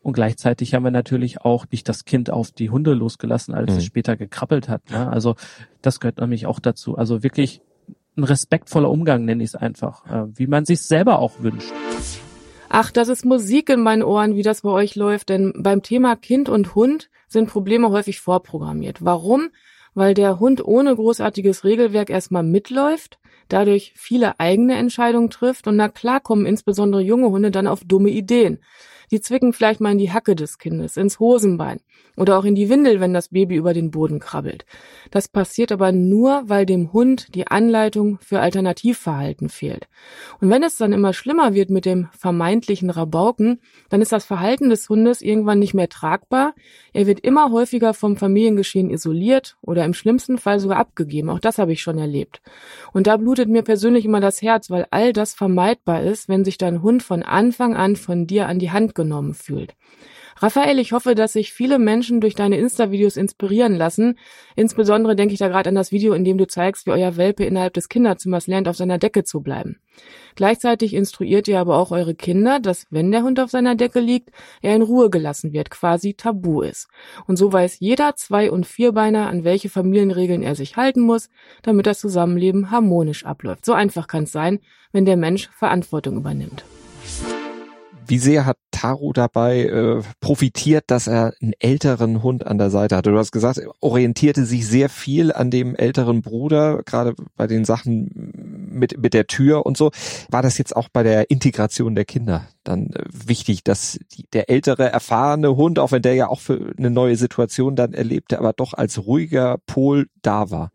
Speaker 1: Und gleichzeitig haben wir natürlich auch nicht das Kind auf die Hunde losgelassen, als mhm. es später gekrabbelt hat. Ne? Also das gehört nämlich auch dazu. Also wirklich ein respektvoller Umgang nenne ich es einfach, äh, wie man sich selber auch wünscht.
Speaker 4: Ach, das ist Musik in meinen Ohren, wie das bei euch läuft. Denn beim Thema Kind und Hund sind Probleme häufig vorprogrammiert. Warum? Weil der Hund ohne großartiges Regelwerk erstmal mitläuft dadurch viele eigene Entscheidungen trifft und na klar kommen insbesondere junge Hunde dann auf dumme Ideen. Die zwicken vielleicht mal in die Hacke des Kindes, ins Hosenbein oder auch in die Windel, wenn das Baby über den Boden krabbelt. Das passiert aber nur, weil dem Hund die Anleitung für Alternativverhalten fehlt. Und wenn es dann immer schlimmer wird mit dem vermeintlichen Rabauken, dann ist das Verhalten des Hundes irgendwann nicht mehr tragbar. Er wird immer häufiger vom Familiengeschehen isoliert oder im schlimmsten Fall sogar abgegeben. Auch das habe ich schon erlebt. Und da blutet mir persönlich immer das Herz, weil all das vermeidbar ist, wenn sich dein Hund von Anfang an von dir an die Hand genommen fühlt. Raphael, ich hoffe, dass sich viele Menschen durch deine Insta-Videos inspirieren lassen. Insbesondere denke ich da gerade an das Video, in dem du zeigst, wie euer Welpe innerhalb des Kinderzimmers lernt, auf seiner Decke zu bleiben. Gleichzeitig instruiert ihr aber auch eure Kinder, dass wenn der Hund auf seiner Decke liegt, er in Ruhe gelassen wird, quasi tabu ist. Und so weiß jeder Zwei- und Vierbeiner, an welche Familienregeln er sich halten muss, damit das Zusammenleben harmonisch abläuft. So einfach kann es sein, wenn der Mensch Verantwortung übernimmt.
Speaker 2: Wie sehr hat Taro dabei äh, profitiert, dass er einen älteren Hund an der Seite hatte? Du hast gesagt, er orientierte sich sehr viel an dem älteren Bruder, gerade bei den Sachen mit, mit der Tür und so. War das jetzt auch bei der Integration der Kinder dann äh, wichtig, dass die, der ältere, erfahrene Hund, auch wenn der ja auch für eine neue Situation dann erlebte, aber doch als ruhiger Pol da war?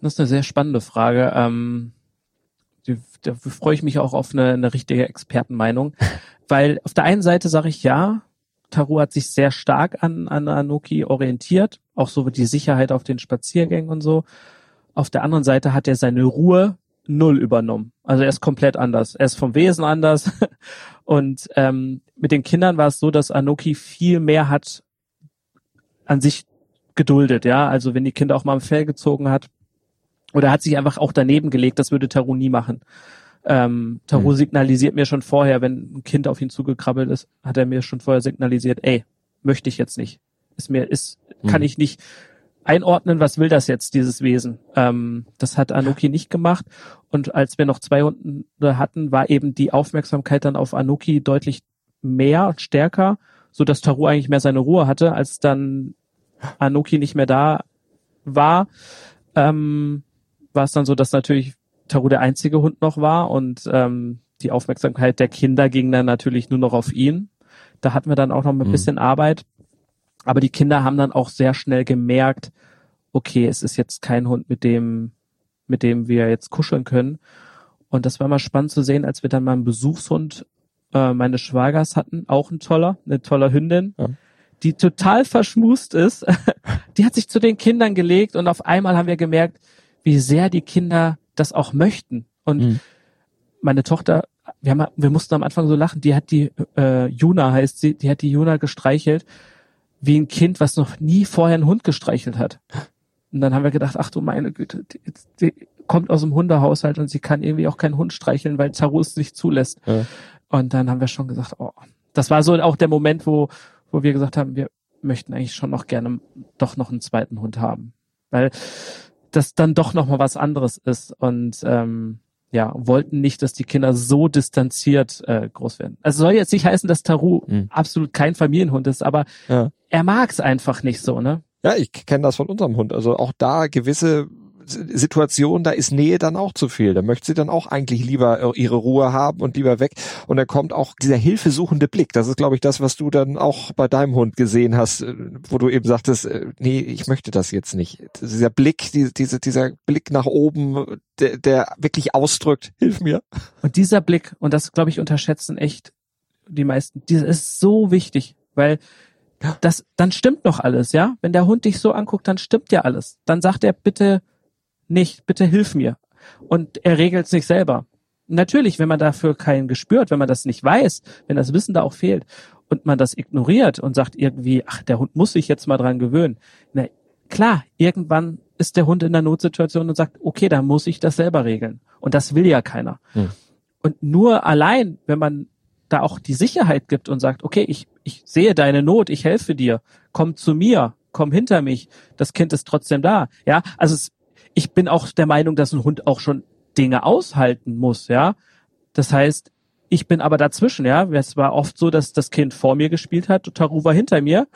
Speaker 1: Das ist eine sehr spannende Frage. Ähm da freue ich mich auch auf eine, eine richtige Expertenmeinung. [LAUGHS] Weil auf der einen Seite sage ich ja, Taru hat sich sehr stark an, an Anoki orientiert, auch so die Sicherheit auf den Spaziergängen und so. Auf der anderen Seite hat er seine Ruhe null übernommen. Also er ist komplett anders. Er ist vom Wesen anders. [LAUGHS] Und ähm, mit den Kindern war es so, dass Anoki viel mehr hat an sich geduldet, ja. Also wenn die Kinder auch mal im Fell gezogen hat, oder hat sich einfach auch daneben gelegt, das würde Taru nie machen. Ähm, Taru mhm. signalisiert mir schon vorher, wenn ein Kind auf ihn zugekrabbelt ist, hat er mir schon vorher signalisiert, ey, möchte ich jetzt nicht. Ist mir, ist, mhm. kann ich nicht einordnen, was will das jetzt, dieses Wesen. Ähm, das hat Anuki nicht gemacht. Und als wir noch zwei Hunde hatten, war eben die Aufmerksamkeit dann auf Anuki deutlich mehr und stärker, so dass Taru eigentlich mehr seine Ruhe hatte, als dann Anuki nicht mehr da war. Ähm, war es dann so, dass natürlich Taru der einzige Hund noch war und ähm, die Aufmerksamkeit der Kinder ging dann natürlich nur noch auf ihn. Da hatten wir dann auch noch ein mhm. bisschen Arbeit. Aber die Kinder haben dann auch sehr schnell gemerkt, okay, es ist jetzt kein Hund, mit dem, mit dem wir jetzt kuscheln können. Und das war mal spannend zu sehen, als wir dann mal einen Besuchshund äh, meines Schwagers hatten, auch ein toller, eine tolle Hündin, ja. die total verschmust ist. [LAUGHS] die hat sich zu den Kindern gelegt und auf einmal haben wir gemerkt, wie sehr die Kinder das auch möchten. Und mhm. meine Tochter, wir, haben, wir mussten am Anfang so lachen, die hat die, äh, Juna heißt sie, die hat die Juna gestreichelt wie ein Kind, was noch nie vorher einen Hund gestreichelt hat. Und dann haben wir gedacht, ach du meine Güte, die, die kommt aus dem Hundehaushalt und sie kann irgendwie auch keinen Hund streicheln, weil Taru es nicht zulässt. Ja. Und dann haben wir schon gesagt, oh, das war so auch der Moment, wo, wo wir gesagt haben, wir möchten eigentlich schon noch gerne doch noch einen zweiten Hund haben. Weil das dann doch noch mal was anderes ist. Und ähm, ja, wollten nicht, dass die Kinder so distanziert äh, groß werden. Also soll jetzt nicht heißen, dass Taru mhm. absolut kein Familienhund ist, aber ja. er mag es einfach nicht so, ne?
Speaker 2: Ja, ich kenne das von unserem Hund. Also auch da gewisse Situation, da ist Nähe dann auch zu viel. Da möchte sie dann auch eigentlich lieber äh, ihre Ruhe haben und lieber weg. Und dann kommt auch dieser hilfesuchende Blick. Das ist, glaube ich, das, was du dann auch bei deinem Hund gesehen hast, äh, wo du eben sagtest, äh, nee, ich möchte das jetzt nicht. Dieser Blick, die, diese, dieser Blick nach oben, der, der wirklich ausdrückt, hilf mir.
Speaker 1: Und dieser Blick, und das, glaube ich, unterschätzen echt die meisten, dieser ist so wichtig, weil das, dann stimmt noch alles, ja? Wenn der Hund dich so anguckt, dann stimmt ja alles. Dann sagt er bitte, nicht, bitte hilf mir. Und er regelt sich selber. Natürlich, wenn man dafür keinen gespürt, wenn man das nicht weiß, wenn das Wissen da auch fehlt und man das ignoriert und sagt irgendwie, ach, der Hund muss sich jetzt mal dran gewöhnen. Na, klar, irgendwann ist der Hund in der Notsituation und sagt, okay, da muss ich das selber regeln. Und das will ja keiner. Hm. Und nur allein, wenn man da auch die Sicherheit gibt und sagt, okay, ich, ich sehe deine Not, ich helfe dir, komm zu mir, komm hinter mich, das Kind ist trotzdem da. Ja, also es ich bin auch der Meinung, dass ein Hund auch schon Dinge aushalten muss, ja. Das heißt, ich bin aber dazwischen, ja. Es war oft so, dass das Kind vor mir gespielt hat, Taru war hinter mir.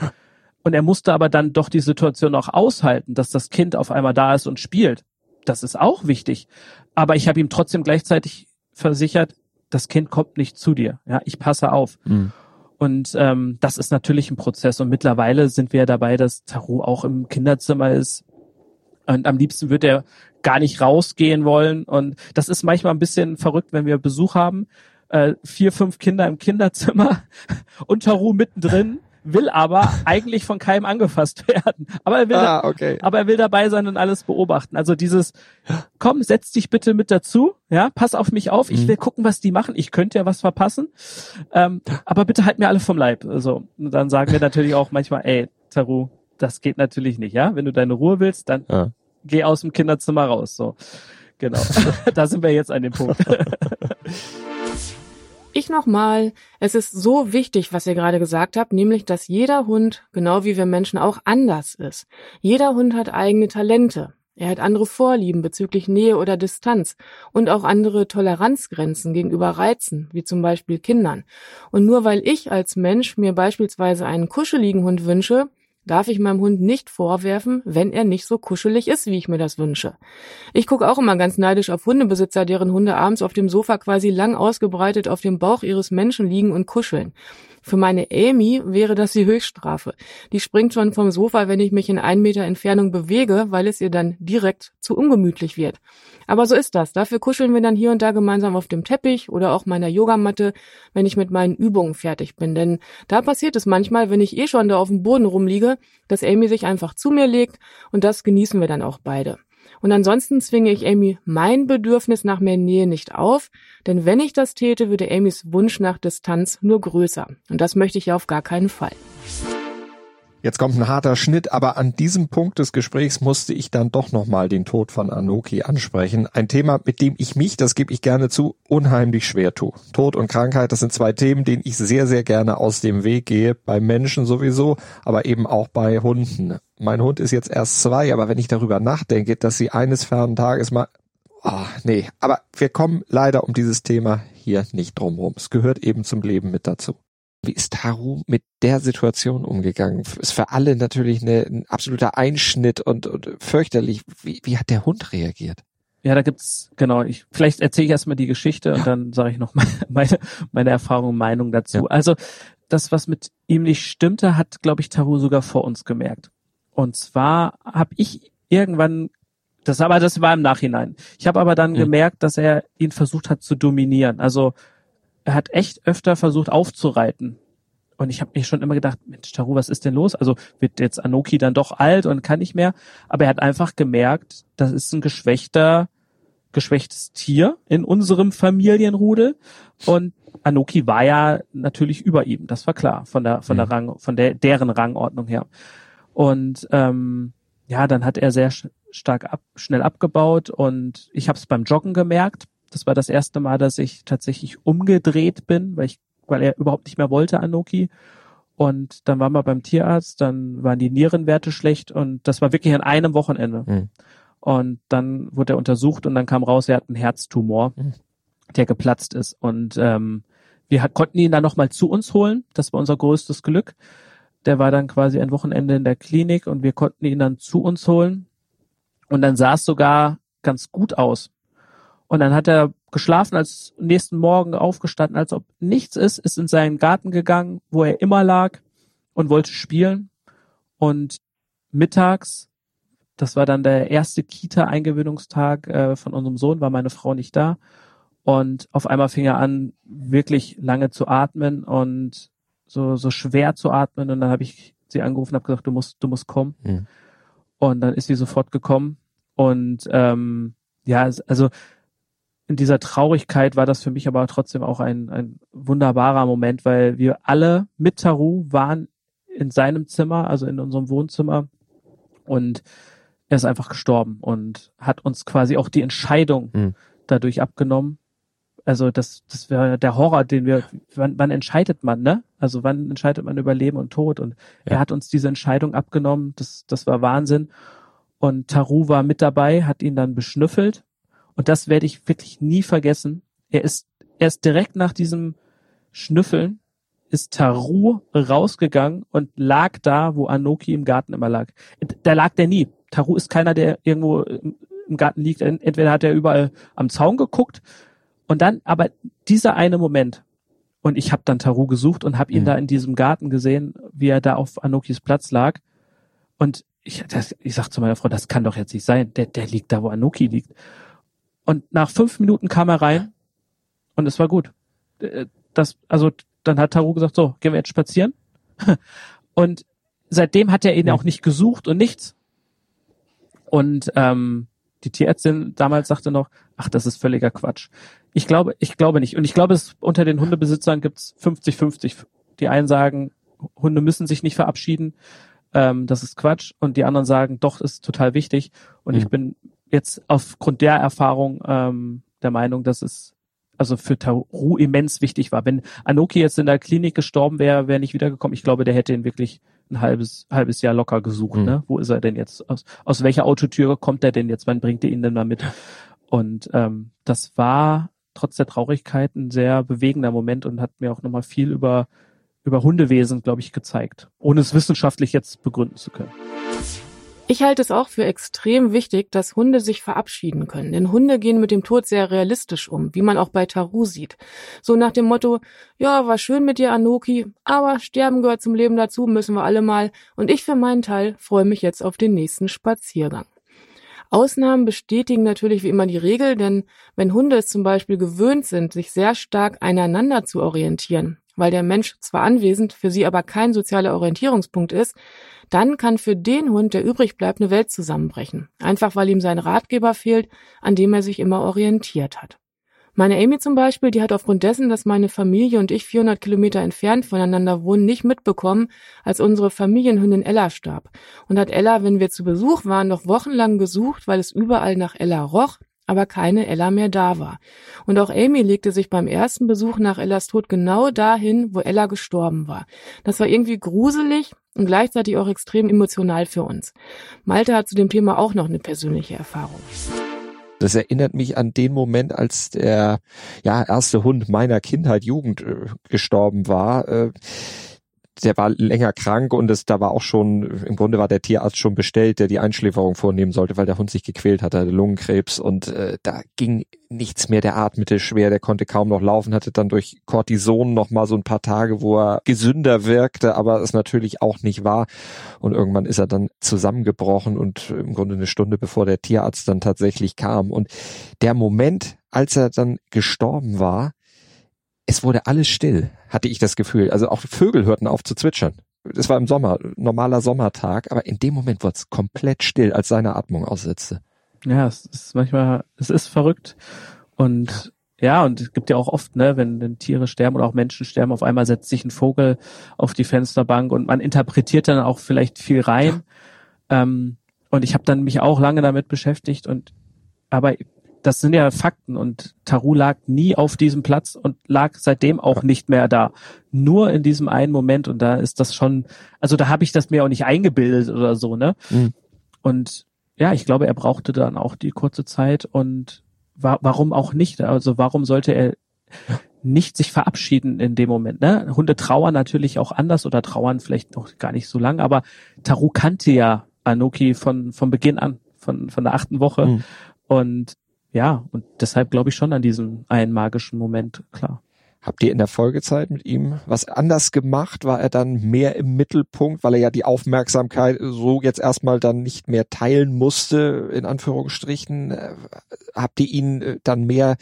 Speaker 1: Und er musste aber dann doch die Situation auch aushalten, dass das Kind auf einmal da ist und spielt. Das ist auch wichtig. Aber ich habe ihm trotzdem gleichzeitig versichert, das Kind kommt nicht zu dir. Ja, ich passe auf. Mhm. Und ähm, das ist natürlich ein Prozess. Und mittlerweile sind wir dabei, dass Taru auch im Kinderzimmer ist, und am liebsten wird er gar nicht rausgehen wollen. Und das ist manchmal ein bisschen verrückt, wenn wir Besuch haben. Äh, vier, fünf Kinder im Kinderzimmer [LAUGHS] und Taru mittendrin will aber eigentlich von keinem angefasst werden. Aber er will, ah, okay. aber er will dabei sein und alles beobachten. Also dieses, komm, setz dich bitte mit dazu, ja, pass auf mich auf, ich mhm. will gucken, was die machen. Ich könnte ja was verpassen, ähm, aber bitte halt mir alle vom Leib. Also dann sagen wir natürlich auch manchmal, ey, Taru, das geht natürlich nicht, ja. Wenn du deine Ruhe willst, dann ja. Geh aus dem Kinderzimmer raus. So, genau. [LAUGHS] [LAUGHS] da sind wir jetzt an dem Punkt. [LAUGHS]
Speaker 4: Ich nochmal, es ist so wichtig, was ihr gerade gesagt habt, nämlich, dass jeder Hund, genau wie wir Menschen auch, anders ist. Jeder Hund hat eigene Talente. Er hat andere Vorlieben bezüglich Nähe oder Distanz und auch andere Toleranzgrenzen gegenüber Reizen, wie zum Beispiel Kindern. Und nur weil ich als Mensch mir beispielsweise einen kuscheligen Hund wünsche, darf ich meinem Hund nicht vorwerfen, wenn er nicht so kuschelig ist, wie ich mir das wünsche. Ich gucke auch immer ganz neidisch auf Hundebesitzer, deren Hunde abends auf dem Sofa quasi lang ausgebreitet auf dem Bauch ihres Menschen liegen und kuscheln. Für meine Amy wäre das die Höchststrafe. Die springt schon vom Sofa, wenn ich mich in einen Meter Entfernung bewege, weil es ihr dann direkt zu ungemütlich wird. Aber so ist das. Dafür kuscheln wir dann hier und da gemeinsam auf dem Teppich oder auch meiner Yogamatte, wenn ich mit meinen Übungen fertig bin. Denn da passiert es manchmal, wenn ich eh schon da auf dem Boden rumliege, dass Amy sich einfach zu mir legt und das genießen wir dann auch beide. Und ansonsten zwinge ich Amy mein Bedürfnis nach mehr Nähe nicht auf, denn wenn ich das täte, würde Amys Wunsch nach Distanz nur größer. Und das möchte ich ja auf gar keinen Fall.
Speaker 2: Jetzt kommt ein harter Schnitt, aber an diesem Punkt des Gesprächs musste ich dann doch nochmal den Tod von Anoki ansprechen. Ein Thema, mit dem ich mich, das gebe ich gerne zu, unheimlich schwer tue. Tod und Krankheit, das sind zwei Themen, denen ich sehr, sehr gerne aus dem Weg gehe. Bei Menschen sowieso, aber eben auch bei Hunden. Mein Hund ist jetzt erst zwei, aber wenn ich darüber nachdenke, dass sie eines fernen Tages mal Oh, nee, aber wir kommen leider um dieses Thema hier nicht drumherum. Es gehört eben zum Leben mit dazu. Wie ist Taru mit der Situation umgegangen? Ist für alle natürlich eine, ein absoluter Einschnitt und, und fürchterlich. Wie, wie hat der Hund reagiert?
Speaker 1: Ja, da gibt's, genau, ich, vielleicht erzähle ich erstmal die Geschichte ja. und dann sage ich noch meine, [LAUGHS] meine, meine Erfahrung und Meinung dazu. Ja. Also, das, was mit ihm nicht stimmte, hat, glaube ich, Taru sogar vor uns gemerkt. Und zwar habe ich irgendwann, das aber das war im Nachhinein. Ich habe aber dann mhm. gemerkt, dass er ihn versucht hat zu dominieren. Also er hat echt öfter versucht aufzureiten. Und ich habe mich schon immer gedacht, Mensch, Taru, was ist denn los? Also wird jetzt Anoki dann doch alt und kann nicht mehr. Aber er hat einfach gemerkt, das ist ein geschwächter, geschwächtes Tier in unserem Familienrudel. Und Anoki war ja natürlich über ihm, das war klar, von der, von der mhm. Rang, von der, deren Rangordnung her. Und ähm, ja, dann hat er sehr stark ab, schnell abgebaut und ich habe es beim Joggen gemerkt. Das war das erste Mal, dass ich tatsächlich umgedreht bin, weil ich, weil er überhaupt nicht mehr wollte, Anoki. Und dann waren wir beim Tierarzt, dann waren die Nierenwerte schlecht und das war wirklich an einem Wochenende. Mhm. Und dann wurde er untersucht und dann kam raus, er hat einen Herztumor, mhm. der geplatzt ist. Und ähm, wir konnten ihn dann nochmal zu uns holen. Das war unser größtes Glück. Der war dann quasi ein Wochenende in der Klinik und wir konnten ihn dann zu uns holen. Und dann sah es sogar ganz gut aus. Und dann hat er geschlafen, als nächsten Morgen aufgestanden, als ob nichts ist, ist in seinen Garten gegangen, wo er immer lag und wollte spielen. Und mittags, das war dann der erste Kita-Eingewöhnungstag äh, von unserem Sohn, war meine Frau nicht da. Und auf einmal fing er an, wirklich lange zu atmen und so, so schwer zu atmen. Und dann habe ich sie angerufen und habe gesagt, du musst, du musst kommen. Mhm. Und dann ist sie sofort gekommen. Und ähm, ja, also in dieser Traurigkeit war das für mich aber trotzdem auch ein, ein wunderbarer Moment, weil wir alle mit Taru waren in seinem Zimmer, also in unserem Wohnzimmer und er ist einfach gestorben und hat uns quasi auch die Entscheidung mhm. dadurch abgenommen. Also das, das wäre der Horror, den wir, wann, wann entscheidet man, ne? Also wann entscheidet man über Leben und Tod? Und ja. er hat uns diese Entscheidung abgenommen. Das, das war Wahnsinn. Und Taru war mit dabei, hat ihn dann beschnüffelt und das werde ich wirklich nie vergessen. Er ist, er ist direkt nach diesem Schnüffeln ist Taru rausgegangen und lag da, wo Anoki im Garten immer lag. Da lag der nie. Taru ist keiner, der irgendwo im Garten liegt. Entweder hat er überall am Zaun geguckt und dann, aber dieser eine Moment, und ich habe dann Taru gesucht und habe ihn mhm. da in diesem Garten gesehen, wie er da auf Anokis Platz lag. Und ich, das, ich sag zu meiner Frau, das kann doch jetzt nicht sein. Der, der liegt da, wo Anoki liegt. Und nach fünf Minuten kam er rein und es war gut. Äh, das, also dann hat Taru gesagt, so, gehen wir jetzt spazieren. [LAUGHS] Und seitdem hat er ihn auch nicht gesucht und nichts. Und ähm, die Tierärztin damals sagte noch, ach, das ist völliger Quatsch. Ich glaube, ich glaube nicht. Und ich glaube, es unter den Hundebesitzern gibt's 50-50. Die einen sagen, Hunde müssen sich nicht verabschieden, ähm, das ist Quatsch. Und die anderen sagen, doch, ist total wichtig. Und mhm. ich bin jetzt aufgrund der Erfahrung ähm, der Meinung, dass es also für Taru immens wichtig war. Wenn Anoki jetzt in der Klinik gestorben wäre, wäre nicht wiedergekommen. Ich glaube, der hätte ihn wirklich ein halbes, halbes Jahr locker gesucht. Mhm. Ne? Wo ist er denn jetzt? Aus, aus welcher Autotür kommt er denn jetzt? Wann bringt er ihn denn mal mit? Und ähm, das war trotz der Traurigkeit ein sehr bewegender Moment und hat mir auch nochmal viel über, über Hundewesen, glaube ich, gezeigt, ohne es wissenschaftlich jetzt begründen zu können.
Speaker 4: Ich halte es auch für extrem wichtig, dass Hunde sich verabschieden können, denn Hunde gehen mit dem Tod sehr realistisch um, wie man auch bei Taru sieht. So nach dem Motto, ja, war schön mit dir, Anoki, aber Sterben gehört zum Leben dazu, müssen wir alle mal, und ich für meinen Teil freue mich jetzt auf den nächsten Spaziergang. Ausnahmen bestätigen natürlich wie immer die Regel, denn wenn Hunde es zum Beispiel gewöhnt sind, sich sehr stark einander zu orientieren, weil der Mensch zwar anwesend, für sie aber kein sozialer Orientierungspunkt ist, dann kann für den Hund, der übrig bleibt, eine Welt zusammenbrechen. Einfach weil ihm sein Ratgeber fehlt, an dem er sich immer orientiert hat. Meine Amy zum Beispiel, die hat aufgrund dessen, dass meine Familie und ich 400 Kilometer entfernt voneinander wohnen, nicht mitbekommen, als unsere Familienhündin Ella starb. Und hat Ella, wenn wir zu Besuch waren, noch wochenlang gesucht, weil es überall nach Ella roch, aber keine Ella mehr da war. Und auch Amy legte sich beim ersten Besuch nach Ellas Tod genau dahin, wo Ella gestorben war. Das war irgendwie gruselig und gleichzeitig auch extrem emotional für uns. Malte hat zu dem Thema auch noch eine persönliche Erfahrung.
Speaker 2: Das erinnert mich an den Moment, als der ja, erste Hund meiner Kindheit, Jugend äh, gestorben war. Äh, der war länger krank und es, da war auch schon, im Grunde war der Tierarzt schon bestellt, der die Einschläferung vornehmen sollte, weil der Hund sich gequält hatte, hatte Lungenkrebs und äh, da ging nichts mehr, der atmete schwer, der konnte kaum noch laufen, hatte dann durch Cortison noch mal so ein paar Tage, wo er gesünder wirkte, aber es natürlich auch nicht war und irgendwann ist er dann zusammengebrochen und im Grunde eine Stunde bevor der Tierarzt dann tatsächlich kam. Und der Moment, als er dann gestorben war, es wurde alles still, hatte ich das Gefühl. Also auch Vögel hörten auf zu zwitschern. Es war im Sommer, normaler Sommertag, aber in dem Moment wurde es komplett still, als seine Atmung aussetzte.
Speaker 1: Ja, es ist manchmal, es ist verrückt. Und ja, und es gibt ja auch oft, ne, wenn, wenn Tiere sterben oder auch Menschen sterben, auf einmal setzt sich ein Vogel auf die Fensterbank und man interpretiert dann auch vielleicht viel rein. Ja. Ähm, und ich habe dann mich auch lange damit beschäftigt und aber das sind ja Fakten und Taru lag nie auf diesem Platz und lag seitdem auch nicht mehr da. Nur in diesem einen Moment und da ist das schon, also da habe ich das mir auch nicht eingebildet oder so, ne? Mhm. Und ja, ich glaube, er brauchte dann auch die kurze Zeit und wa warum auch nicht? Also warum sollte er nicht sich verabschieden in dem Moment. Ne? Hunde trauern natürlich auch anders oder trauern vielleicht noch gar nicht so lang, aber Taru kannte ja Anoki von, von Beginn an, von, von der achten Woche. Mhm. Und ja, und deshalb glaube ich schon an diesen einen magischen Moment, klar.
Speaker 2: Habt ihr in der Folgezeit mit ihm was anders gemacht? War er dann mehr im Mittelpunkt, weil er ja die Aufmerksamkeit so jetzt erstmal dann nicht mehr teilen musste, in Anführungsstrichen? Äh, habt ihr ihn äh, dann mehr,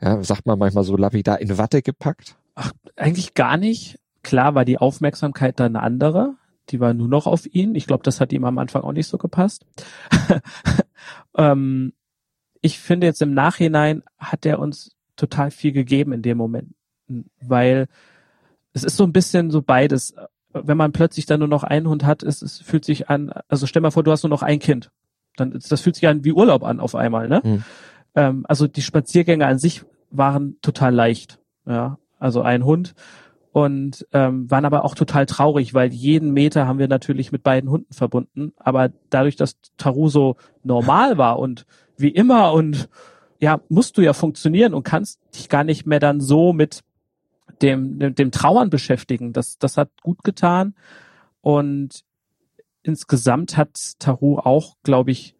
Speaker 2: ja, sagt man manchmal so lapidar, in Watte gepackt?
Speaker 1: Ach, eigentlich gar nicht. Klar war die Aufmerksamkeit dann eine andere. Die war nur noch auf ihn. Ich glaube, das hat ihm am Anfang auch nicht so gepasst. [LAUGHS] ähm, ich finde jetzt im Nachhinein hat er uns total viel gegeben in dem Moment, weil es ist so ein bisschen so beides. Wenn man plötzlich dann nur noch einen Hund hat, ist, es fühlt sich an, also stell mal vor, du hast nur noch ein Kind. Dann, das fühlt sich an wie Urlaub an auf einmal, ne? Mhm. Ähm, also die Spaziergänge an sich waren total leicht, ja. Also ein Hund und ähm, waren aber auch total traurig, weil jeden Meter haben wir natürlich mit beiden Hunden verbunden. Aber dadurch, dass Taru so normal war und wie immer und ja, musst du ja funktionieren und kannst dich gar nicht mehr dann so mit dem, dem, dem Trauern beschäftigen. Das, das hat gut getan. Und insgesamt hat Taru auch, glaube ich,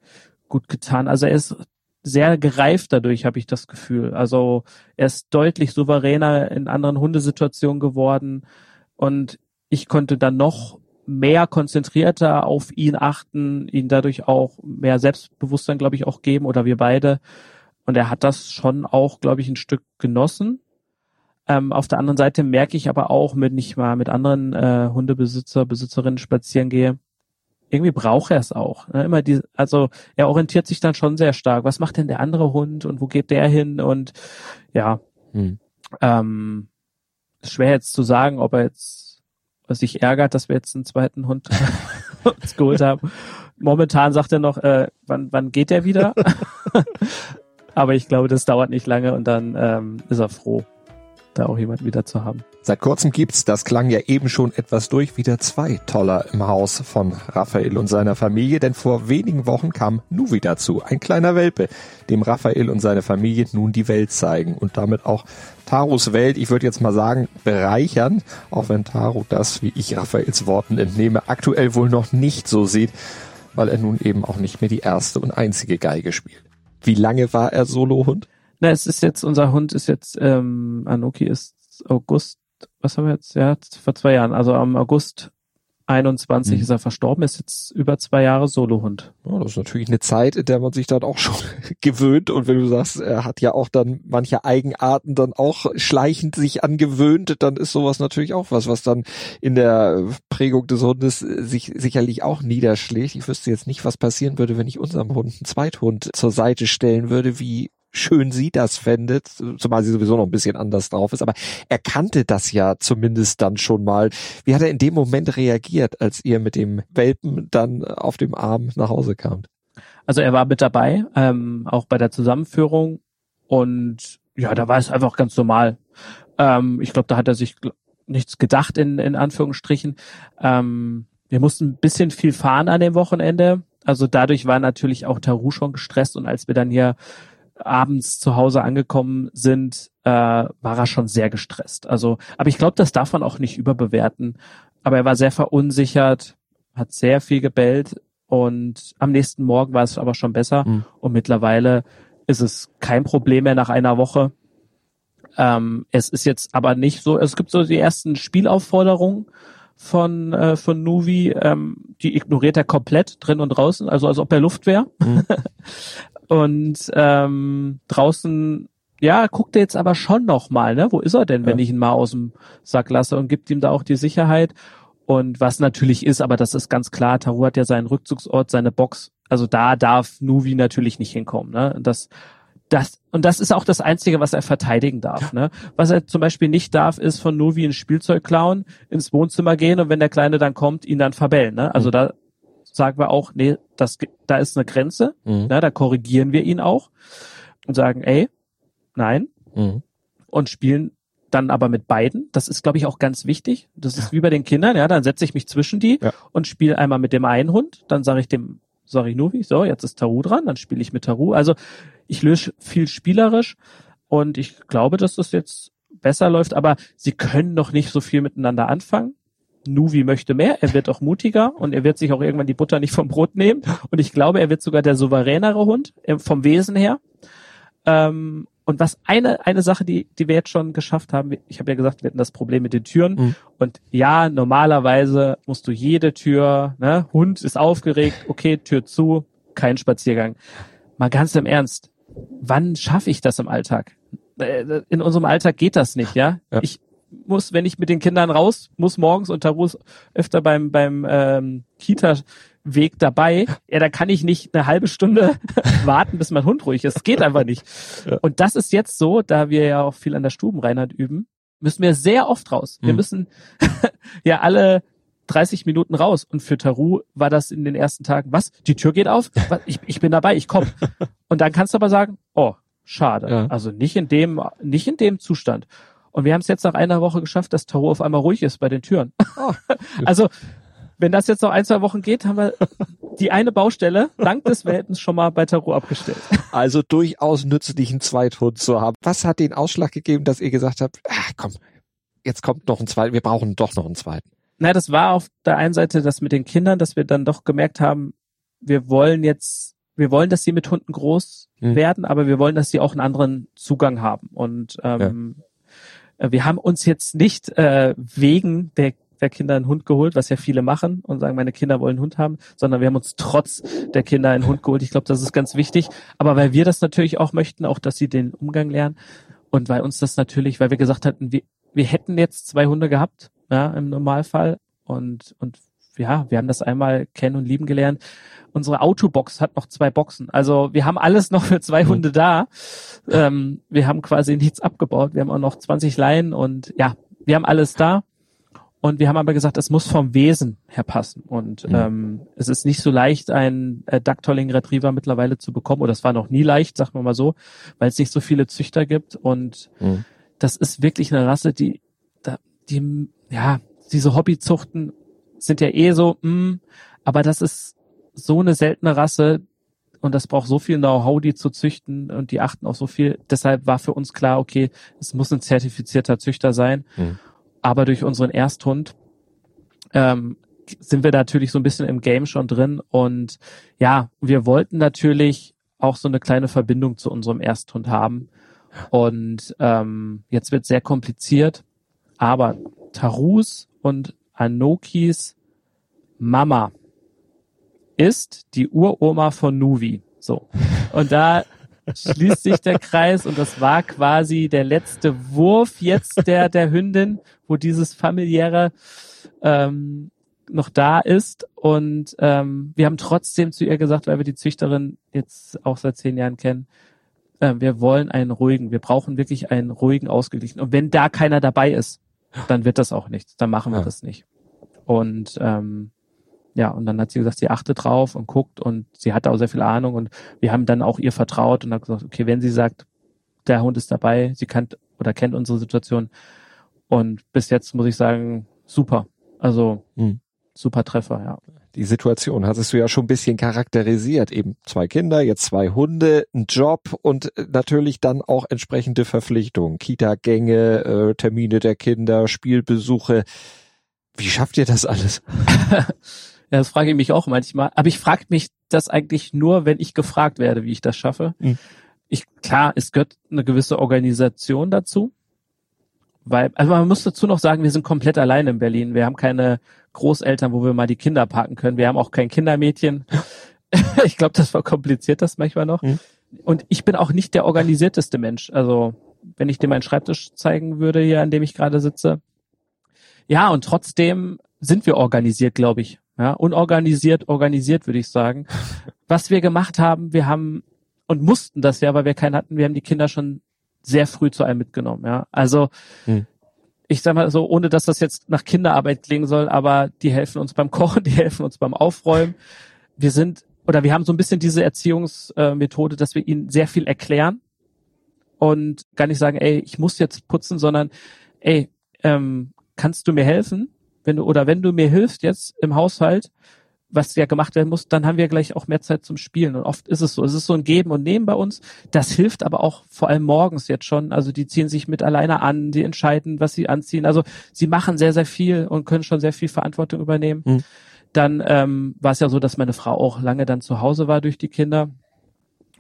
Speaker 1: gut getan. Also er ist sehr gereift dadurch, habe ich das Gefühl. Also er ist deutlich souveräner in anderen Hundesituationen geworden und ich konnte dann noch mehr konzentrierter auf ihn achten, ihn dadurch auch mehr Selbstbewusstsein, glaube ich, auch geben oder wir beide. Und er hat das schon auch, glaube ich, ein Stück genossen. Ähm, auf der anderen Seite merke ich aber auch, wenn ich mal mit anderen äh, Hundebesitzer, Besitzerinnen spazieren gehe, irgendwie braucht er es auch. Ne? Immer die, also er orientiert sich dann schon sehr stark. Was macht denn der andere Hund und wo geht der hin? Und ja, hm. ähm, schwer jetzt zu sagen, ob er jetzt sich ärgert, dass wir jetzt einen zweiten Hund [LAUGHS] uns geholt haben. Momentan sagt er noch, äh, wann, wann geht der wieder? [LAUGHS] Aber ich glaube, das dauert nicht lange und dann ähm, ist er froh, da auch jemand wieder zu haben.
Speaker 2: Seit kurzem gibt's, das klang ja eben schon etwas durch, wieder zwei Toller im Haus von Raphael und seiner Familie, denn vor wenigen Wochen kam Nuvi dazu, ein kleiner Welpe, dem Raphael und seine Familie nun die Welt zeigen und damit auch Tarus Welt, ich würde jetzt mal sagen, bereichern, auch wenn Taro das, wie ich Raphaels Worten entnehme, aktuell wohl noch nicht so sieht, weil er nun eben auch nicht mehr die erste und einzige Geige spielt. Wie lange war er Solohund?
Speaker 1: Na, es ist jetzt, unser Hund ist jetzt, ähm, Anoki ist August, was haben wir jetzt? Ja, vor zwei Jahren, also am August 21 mhm. ist er verstorben, ist jetzt über zwei Jahre Solohund.
Speaker 2: Ja, das ist natürlich eine Zeit, in der man sich dann auch schon [LAUGHS] gewöhnt. Und wenn du sagst, er hat ja auch dann manche Eigenarten dann auch schleichend sich angewöhnt, dann ist sowas natürlich auch was, was dann in der Prägung des Hundes sich sicherlich auch niederschlägt. Ich wüsste jetzt nicht, was passieren würde, wenn ich unserem Hund einen Zweithund zur Seite stellen würde, wie schön sie das fändet, zumal sie sowieso noch ein bisschen anders drauf ist, aber er kannte das ja zumindest dann schon mal. Wie hat er in dem Moment reagiert, als ihr mit dem Welpen dann auf dem Arm nach Hause kamt?
Speaker 1: Also er war mit dabei, ähm, auch bei der Zusammenführung und ja, da war es einfach ganz normal. Ähm, ich glaube, da hat er sich nichts gedacht in, in Anführungsstrichen. Ähm, wir mussten ein bisschen viel fahren an dem Wochenende. Also dadurch war natürlich auch Taru schon gestresst und als wir dann hier abends zu Hause angekommen sind, äh, war er schon sehr gestresst. Also, aber ich glaube, das darf man auch nicht überbewerten. Aber er war sehr verunsichert, hat sehr viel gebellt und am nächsten Morgen war es aber schon besser. Mhm. Und mittlerweile ist es kein Problem mehr nach einer Woche. Ähm, es ist jetzt aber nicht so, es gibt so die ersten Spielaufforderungen von, äh, von Nuvi, ähm, die ignoriert er komplett drin und draußen, also als ob er Luft wäre. Mhm. [LAUGHS] Und ähm, draußen, ja, guckt er jetzt aber schon noch mal, ne? Wo ist er denn, wenn ich ihn mal aus dem Sack lasse und gibt ihm da auch die Sicherheit? Und was natürlich ist, aber das ist ganz klar, Taru hat ja seinen Rückzugsort, seine Box. Also da darf Nuvi natürlich nicht hinkommen. Ne? Das, das, und das ist auch das Einzige, was er verteidigen darf. Ne? Was er zum Beispiel nicht darf, ist von Nuvi ein Spielzeug klauen, ins Wohnzimmer gehen und wenn der Kleine dann kommt, ihn dann verbellen. Ne? Also mhm. da sagen wir auch, nee, das, da ist eine Grenze, mhm. na, da korrigieren wir ihn auch und sagen, ey, nein, mhm. und spielen dann aber mit beiden. Das ist, glaube ich, auch ganz wichtig. Das ist wie bei den Kindern, ja, dann setze ich mich zwischen die ja. und spiele einmal mit dem einen Hund, dann sage ich dem, sorry Nuvi, so, jetzt ist Taru dran, dann spiele ich mit Taru. Also ich löse viel spielerisch und ich glaube, dass das jetzt besser läuft, aber sie können noch nicht so viel miteinander anfangen. Nuvi möchte mehr, er wird auch mutiger und er wird sich auch irgendwann die Butter nicht vom Brot nehmen. Und ich glaube, er wird sogar der souveränere Hund äh, vom Wesen her. Ähm, und was eine, eine Sache, die, die wir jetzt schon geschafft haben, ich habe ja gesagt, wir hatten das Problem mit den Türen. Mhm. Und ja, normalerweise musst du jede Tür, ne, Hund ist aufgeregt, okay, Tür zu, kein Spaziergang. Mal ganz im Ernst, wann schaffe ich das im Alltag? Äh, in unserem Alltag geht das nicht, ja? ja. Ich, muss, wenn ich mit den Kindern raus muss morgens und Taru ist öfter beim, beim ähm, Kita-Weg dabei, ja, da kann ich nicht eine halbe Stunde [LAUGHS] warten, bis mein Hund ruhig ist. Das geht einfach nicht. [LAUGHS] Ja. Und das ist jetzt so, da wir ja auch viel an der Stubenreinheit üben, müssen wir sehr oft raus. Wir mhm. müssen [LAUGHS] ja alle 30 Minuten raus. Und für Taru war das in den ersten Tagen, was? Die Tür geht auf? Was? Ich, ich bin dabei, ich komme. Und dann kannst du aber sagen, oh, schade. Ja. Also nicht in dem, nicht in dem Zustand. Und wir haben es jetzt nach einer Woche geschafft, dass Tarot auf einmal ruhig ist bei den Türen. Oh. [LAUGHS] also, wenn das jetzt noch ein, zwei Wochen geht, haben wir die eine Baustelle dank des Welpens schon mal bei Tarot abgestellt.
Speaker 2: Also durchaus nützlichen Zweithund zu haben. Was hat den Ausschlag gegeben, dass ihr gesagt habt, ach komm, jetzt kommt noch ein zweiter, wir brauchen doch noch einen zweiten?
Speaker 1: Na, das war auf der einen Seite das mit den Kindern, dass wir dann doch gemerkt haben, wir wollen jetzt, wir wollen, dass sie mit Hunden groß hm. werden, aber wir wollen, dass sie auch einen anderen Zugang haben. Und ähm, ja wir haben uns jetzt nicht äh, wegen der der Kinder einen Hund geholt, was ja viele machen und sagen, meine Kinder wollen einen Hund haben, sondern wir haben uns trotz der Kinder einen Hund geholt. Ich glaube, das ist ganz wichtig. Aber weil wir das natürlich auch möchten, auch dass sie den Umgang lernen und weil uns das natürlich, weil wir gesagt hatten, wir, wir hätten jetzt zwei Hunde gehabt, ja, im Normalfall und und ja, wir haben das einmal kennen und lieben gelernt. Unsere Autobox hat noch zwei Boxen. Also wir haben alles noch für zwei mhm. Hunde da. Ähm, wir haben quasi nichts abgebaut. Wir haben auch noch 20 Leinen und ja, wir haben alles da. Und wir haben aber gesagt, es muss vom Wesen her passen. Und mhm. ähm, es ist nicht so leicht, einen äh, Ducktolling Retriever mittlerweile zu bekommen. Oder es war noch nie leicht, sagen wir mal so, weil es nicht so viele Züchter gibt. Und mhm. das ist wirklich eine Rasse, die, die, ja, diese Hobbyzuchten sind ja eh so, mh, hm, aber das ist so eine seltene Rasse und das braucht so viel Know-how, die zu züchten und die achten auf so viel. Deshalb war für uns klar, okay, es muss ein zertifizierter Züchter sein. Mhm. Aber durch unseren Ersthund ähm, sind wir natürlich so ein bisschen im Game schon drin und ja, wir wollten natürlich auch so eine kleine Verbindung zu unserem Ersthund haben. Und ähm, jetzt wird sehr kompliziert, aber Tarus und Anokis Mama ist die Uroma von Nuvi. So. Und da schließt sich der Kreis und das war quasi der letzte Wurf jetzt der, der Hündin, wo dieses familiäre ähm, noch da ist. Und ähm, wir haben trotzdem zu ihr gesagt, weil wir die Züchterin jetzt auch seit zehn Jahren kennen, äh, wir wollen einen ruhigen, wir brauchen wirklich einen ruhigen, ausgeglichen. Und wenn da keiner dabei ist, dann wird das auch nichts, dann machen wir ja. das nicht. Und ähm, ja, und dann hat sie gesagt, sie achtet drauf und guckt und sie hatte auch sehr viel Ahnung und wir haben dann auch ihr vertraut und haben gesagt, okay, wenn sie sagt, der Hund ist dabei, sie kennt oder kennt unsere Situation und bis jetzt muss ich sagen, super. Also mhm. super Treffer, ja.
Speaker 2: Die Situation hattest du ja schon ein bisschen charakterisiert. Eben zwei Kinder, jetzt zwei Hunde, ein Job und natürlich dann auch entsprechende Verpflichtungen. Kita-Gänge, äh, Termine der Kinder, Spielbesuche. Wie schafft ihr das alles? [LAUGHS]
Speaker 1: Das frage ich mich auch manchmal. Aber ich frage mich das eigentlich nur, wenn ich gefragt werde, wie ich das schaffe. Mhm. Ich, klar, es gehört eine gewisse Organisation dazu. Weil, also man muss dazu noch sagen, wir sind komplett alleine in Berlin. Wir haben keine Großeltern, wo wir mal die Kinder parken können. Wir haben auch kein Kindermädchen. [LAUGHS] ich glaube, das verkompliziert das manchmal noch. Mhm. Und ich bin auch nicht der organisierteste Mensch. Also, wenn ich dir meinen Schreibtisch zeigen würde, hier, an dem ich gerade sitze. Ja, und trotzdem sind wir organisiert, glaube ich. Ja, unorganisiert, organisiert, würde ich sagen. [LAUGHS] Was wir gemacht haben, wir haben und mussten das ja, weil wir keinen hatten, wir haben die Kinder schon sehr früh zu einem mitgenommen, ja. Also hm. ich sag mal so, ohne dass das jetzt nach Kinderarbeit klingen soll, aber die helfen uns beim Kochen, [LAUGHS] die helfen uns beim Aufräumen. Wir sind oder wir haben so ein bisschen diese Erziehungsmethode, dass wir ihnen sehr viel erklären und gar nicht sagen, ey, ich muss jetzt putzen, sondern ey, ähm, kannst du mir helfen? Wenn du oder wenn du mir hilfst jetzt im Haushalt, was ja gemacht werden muss, dann haben wir gleich auch mehr Zeit zum Spielen. Und oft ist es so. Es ist so ein Geben und Nehmen bei uns. Das hilft aber auch vor allem morgens jetzt schon. Also die ziehen sich mit alleine an, die entscheiden, was sie anziehen. Also sie machen sehr, sehr viel und können schon sehr viel Verantwortung übernehmen. Mhm. Dann ähm, war es ja so, dass meine Frau auch lange dann zu Hause war durch die Kinder.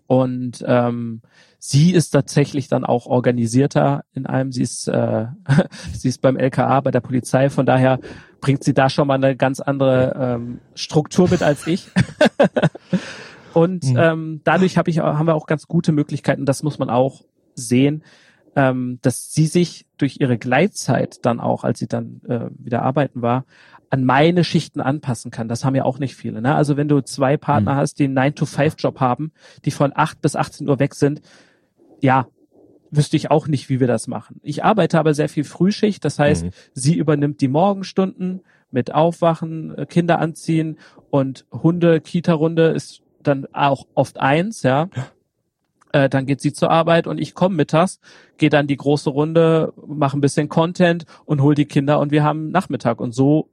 Speaker 1: Und ähm, sie ist tatsächlich dann auch organisierter in einem. Sie ist, äh, [LAUGHS] sie ist beim LKA, bei der Polizei. Von daher bringt sie da schon mal eine ganz andere ähm, Struktur mit als ich. [LAUGHS] Und mhm. ähm, dadurch hab ich, haben wir auch ganz gute Möglichkeiten. Das muss man auch sehen, ähm, dass sie sich durch ihre Gleitzeit dann auch, als sie dann äh, wieder arbeiten war, an meine Schichten anpassen kann. Das haben ja auch nicht viele. Ne? Also wenn du zwei Partner mhm. hast, die einen 9-to-5-Job haben, die von 8 bis 18 Uhr weg sind, ja, wüsste ich auch nicht, wie wir das machen. Ich arbeite aber sehr viel Frühschicht, das heißt, mhm. sie übernimmt die Morgenstunden mit Aufwachen, äh, Kinder anziehen und Hunde, Kita-Runde ist dann auch oft eins, ja. Äh, dann geht sie zur Arbeit und ich komme mittags, gehe dann die große Runde, mache ein bisschen Content und hol die Kinder und wir haben Nachmittag. Und so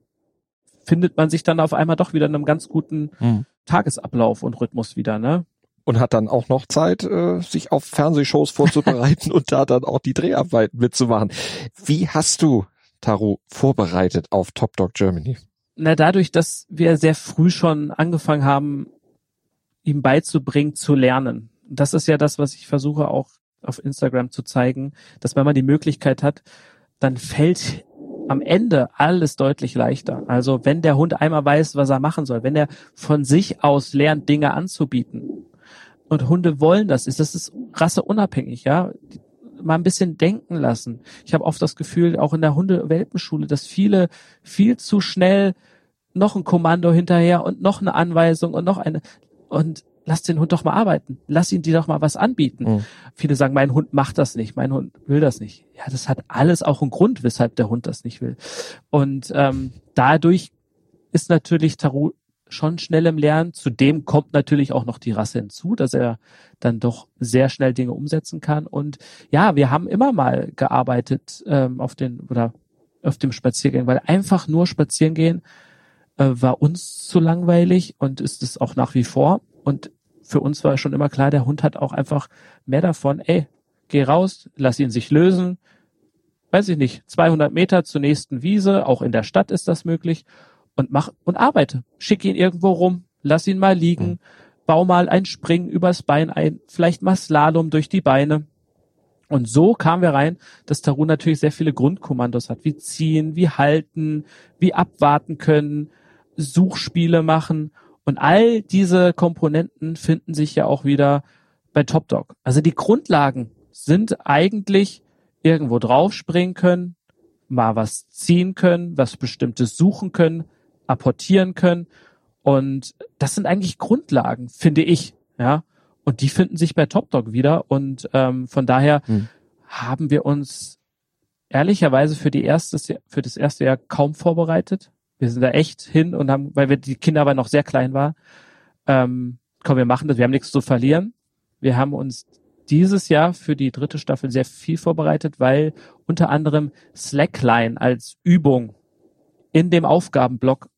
Speaker 1: findet man sich dann auf einmal doch wieder in einem ganz guten mhm. Tagesablauf und Rhythmus wieder, ne?
Speaker 2: Und hat dann auch noch Zeit, äh, sich auf Fernsehshows vorzubereiten [LAUGHS] und da dann auch die Dreharbeiten mitzumachen. Wie hast du, Taro, vorbereitet auf Top Dog Germany?
Speaker 1: Na, dadurch, dass wir sehr früh schon angefangen haben, ihm beizubringen, zu lernen. Das ist ja das, was ich versuche auch auf Instagram zu zeigen, dass wenn man die Möglichkeit hat, dann fällt am Ende alles deutlich leichter. Also wenn der Hund einmal weiß, was er machen soll, wenn er von sich aus lernt, Dinge anzubieten. Und Hunde wollen das, ist das ist rasseunabhängig, ja. Mal ein bisschen denken lassen. Ich habe oft das Gefühl, auch in der Hundewelpenschule, dass viele viel zu schnell noch ein Kommando hinterher und noch eine Anweisung und noch eine und lass den Hund doch mal arbeiten. Lass ihn dir doch mal was anbieten. Mhm. Viele sagen, mein Hund macht das nicht, mein Hund will das nicht. Ja, das hat alles auch einen Grund, weshalb der Hund das nicht will. Und ähm, dadurch ist natürlich Taru schon schnell im Lernen. Zudem kommt natürlich auch noch die Rasse hinzu, dass er dann doch sehr schnell Dinge umsetzen kann. Und ja, wir haben immer mal gearbeitet ähm, auf den oder auf dem Spaziergang, weil einfach nur spazieren gehen äh, war uns zu langweilig und ist es auch nach wie vor. Und für uns war schon immer klar, der Hund hat auch einfach mehr davon, ey, geh raus, lass ihn sich lösen, weiß ich nicht, 200 Meter zur nächsten Wiese, auch in der Stadt ist das möglich, und mach und arbeite. Schick ihn irgendwo rum, lass ihn mal liegen, mhm. bau mal ein Springen übers Bein ein, vielleicht mal Slalom durch die Beine. Und so kamen wir rein, dass Tarun natürlich sehr viele Grundkommandos hat, wie ziehen, wie halten, wie abwarten können, Suchspiele machen und all diese Komponenten finden sich ja auch wieder bei Top Dog. Also die Grundlagen sind eigentlich irgendwo draufspringen können, mal was ziehen können, was bestimmtes suchen können, apportieren können. Und das sind eigentlich Grundlagen, finde ich. Ja. Und die finden sich bei Top Dog wieder. Und ähm, von daher hm. haben wir uns ehrlicherweise für die erste, für das erste Jahr kaum vorbereitet. Wir sind da echt hin und haben, weil wir die Kinder aber noch sehr klein waren, ähm, komm, wir machen das, wir haben nichts zu verlieren. Wir haben uns dieses Jahr für die dritte Staffel sehr viel vorbereitet, weil unter anderem Slackline als Übung in dem Aufgabenblock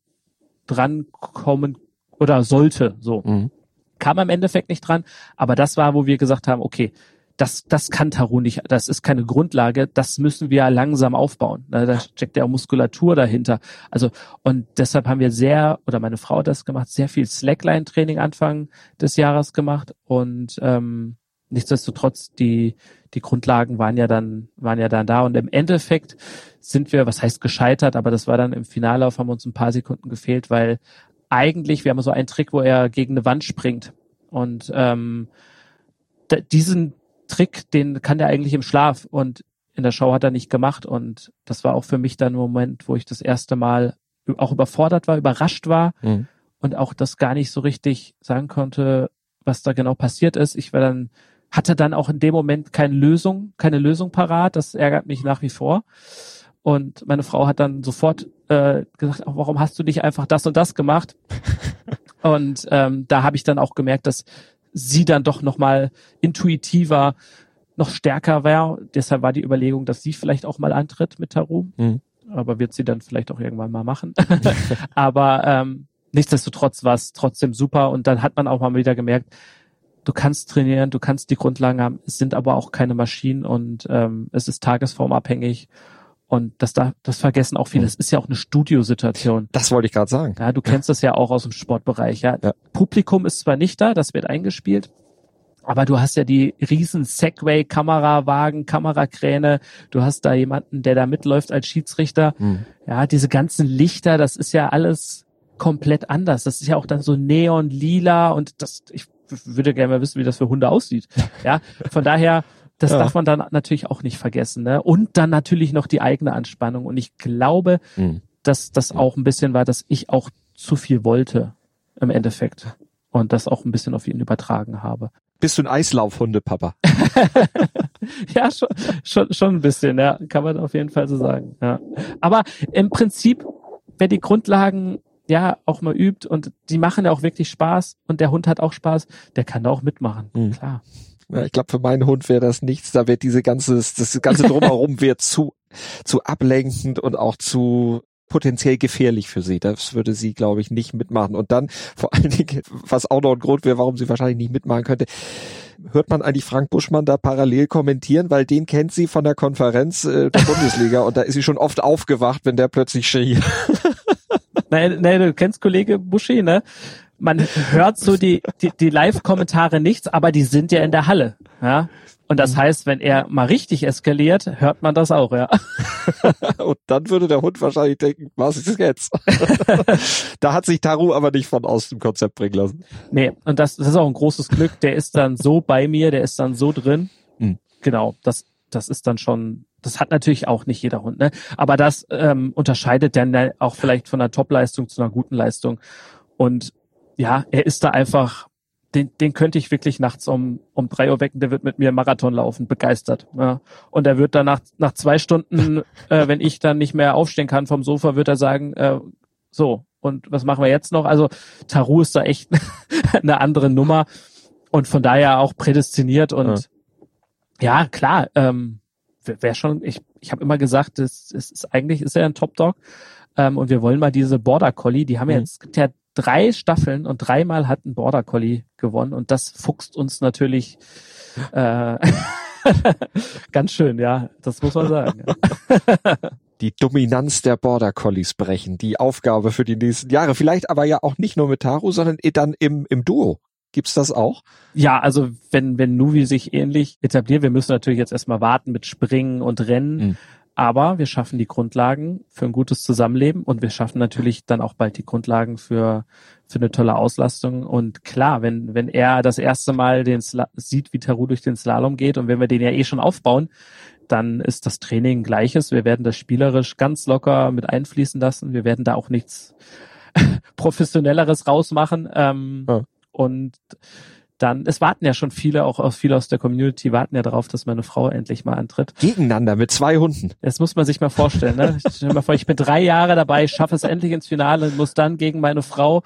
Speaker 1: drankommen oder sollte, so. Mhm. Kam im Endeffekt nicht dran, aber das war, wo wir gesagt haben, okay, das, das kann Taru nicht, das ist keine Grundlage, das müssen wir langsam aufbauen. Da steckt ja auch Muskulatur dahinter. Also, und deshalb haben wir sehr, oder meine Frau hat das gemacht, sehr viel Slackline-Training Anfang des Jahres gemacht und ähm, nichtsdestotrotz, die, die Grundlagen waren ja dann, waren ja dann da und im Endeffekt sind wir, was heißt gescheitert, aber das war dann im Finallauf, haben uns ein paar Sekunden gefehlt, weil eigentlich, wir haben so einen Trick, wo er gegen eine Wand springt und ähm, diesen Trick, den kann er eigentlich im Schlaf und in der Show hat er nicht gemacht und das war auch für mich dann ein Moment, wo ich das erste Mal auch überfordert war, überrascht war mhm. und auch das gar nicht so richtig sagen konnte, was da genau passiert ist. Ich war dann hatte dann auch in dem Moment keine Lösung, keine Lösung parat. Das ärgert mich nach wie vor. Und meine Frau hat dann sofort äh, gesagt, warum hast du nicht einfach das und das gemacht? [LAUGHS] und ähm, da habe ich dann auch gemerkt, dass sie dann doch nochmal intuitiver, noch stärker war. Deshalb war die Überlegung, dass sie vielleicht auch mal antritt mit Taru. Mhm. Aber wird sie dann vielleicht auch irgendwann mal machen. [LAUGHS] Aber ähm, nichtsdestotrotz war es trotzdem super. Und dann hat man auch mal wieder gemerkt, du kannst trainieren, du kannst die Grundlagen haben, es sind aber auch keine Maschinen und ähm, es ist tagesformabhängig. Und das, da, das vergessen auch viele. Es ist ja auch eine Studiosituation.
Speaker 2: Das wollte ich gerade sagen.
Speaker 1: Ja, du kennst das ja auch aus dem Sportbereich. Ja. ja. Publikum ist zwar nicht da, das wird eingespielt, aber du hast ja die riesen Segway, Kamerawagen, Kamerakräne. Du hast da jemanden, der da mitläuft als Schiedsrichter. Hm. Ja, diese ganzen Lichter, das ist ja alles komplett anders. Das ist ja auch dann so neon lila und das, ich würde gerne mal wissen, wie das für Hunde aussieht. Ja, von daher, das ja. darf man dann natürlich auch nicht vergessen. Ne? Und dann natürlich noch die eigene Anspannung. Und ich glaube, mhm. dass das auch ein bisschen war, dass ich auch zu viel wollte im Endeffekt. Und das auch ein bisschen auf ihn übertragen habe.
Speaker 2: Bist du ein Eislaufhunde, Papa? [LAUGHS]
Speaker 1: ja, schon, schon, schon ein bisschen, ja, kann man auf jeden Fall so sagen. Ja. Aber im Prinzip, wer die Grundlagen ja auch mal übt und die machen ja auch wirklich Spaß und der Hund hat auch Spaß, der kann da auch mitmachen, mhm. klar.
Speaker 2: Ja, ich glaube, für meinen Hund wäre das nichts. Da wird diese ganze, das ganze drumherum [LAUGHS] wird zu, zu ablenkend und auch zu potenziell gefährlich für sie. Das würde sie, glaube ich, nicht mitmachen. Und dann vor allen Dingen, was auch noch ein Grund wäre, warum sie wahrscheinlich nicht mitmachen könnte, hört man eigentlich Frank Buschmann da parallel kommentieren, weil den kennt sie von der Konferenz äh, der [LAUGHS] Bundesliga und da ist sie schon oft aufgewacht, wenn der plötzlich schrie. [LAUGHS]
Speaker 1: Nein, nein, du kennst Kollege Buschi, ne? Man hört so die, die, die Live-Kommentare nichts, aber die sind ja in der Halle. Ja? Und das mhm. heißt, wenn er mal richtig eskaliert, hört man das auch, ja. [LAUGHS]
Speaker 2: und dann würde der Hund wahrscheinlich denken, was ist jetzt? [LAUGHS] da hat sich Taru aber nicht von aus dem Konzept bringen lassen.
Speaker 1: Nee, und das, das ist auch ein großes Glück. Der ist dann so bei mir, der ist dann so drin. Mhm. Genau, das, das ist dann schon das hat natürlich auch nicht jeder Hund, ne? Aber das ähm, unterscheidet dann auch vielleicht von einer Top-Leistung zu einer guten Leistung. Und ja, er ist da einfach, den, den könnte ich wirklich nachts um, um drei Uhr wecken, der wird mit mir Marathon laufen, begeistert. Ja. Und er wird dann nach, nach zwei Stunden, [LAUGHS] äh, wenn ich dann nicht mehr aufstehen kann vom Sofa, wird er sagen, äh, so, und was machen wir jetzt noch? Also Taru ist da echt [LAUGHS] eine andere Nummer und von daher auch prädestiniert und ja, ja klar, ähm, wäre schon, ich, ich habe immer gesagt, das, das ist eigentlich ist er ein Top Dog. Ähm, und wir wollen mal diese Border Collie, die haben mhm. jetzt, es gibt ja drei Staffeln und dreimal hat ein Border Collie gewonnen und das fuchst uns natürlich äh, [LAUGHS] ganz schön, ja, das muss man sagen. [LAUGHS]
Speaker 2: die Dominanz der Border Collies brechen, die Aufgabe für die nächsten Jahre. Vielleicht aber ja auch nicht nur mit Taru, sondern dann im, im Duo. Gibt's das auch?
Speaker 1: Ja, also wenn, wenn Nuvi sich ähnlich etabliert, wir müssen natürlich jetzt erstmal warten mit Springen und Rennen. Mhm. Aber wir schaffen die Grundlagen für ein gutes Zusammenleben und wir schaffen natürlich dann auch bald die Grundlagen für, für eine tolle Auslastung. Und klar, wenn, wenn er das erste Mal den Sla sieht, wie Taru durch den Slalom geht und wenn wir den ja eh schon aufbauen, dann ist das Training gleiches. Wir werden das spielerisch ganz locker mit einfließen lassen. Wir werden da auch nichts [LAUGHS] professionelleres rausmachen. Ähm, ja. Und dann, es warten ja schon viele, auch aus, viele aus der Community warten ja darauf, dass meine Frau endlich mal antritt.
Speaker 2: Gegeneinander mit zwei Hunden.
Speaker 1: Das muss man sich mal vorstellen. Ne? Stell dir mal vor, ich bin drei Jahre dabei, schaffe es endlich ins Finale und muss dann gegen meine Frau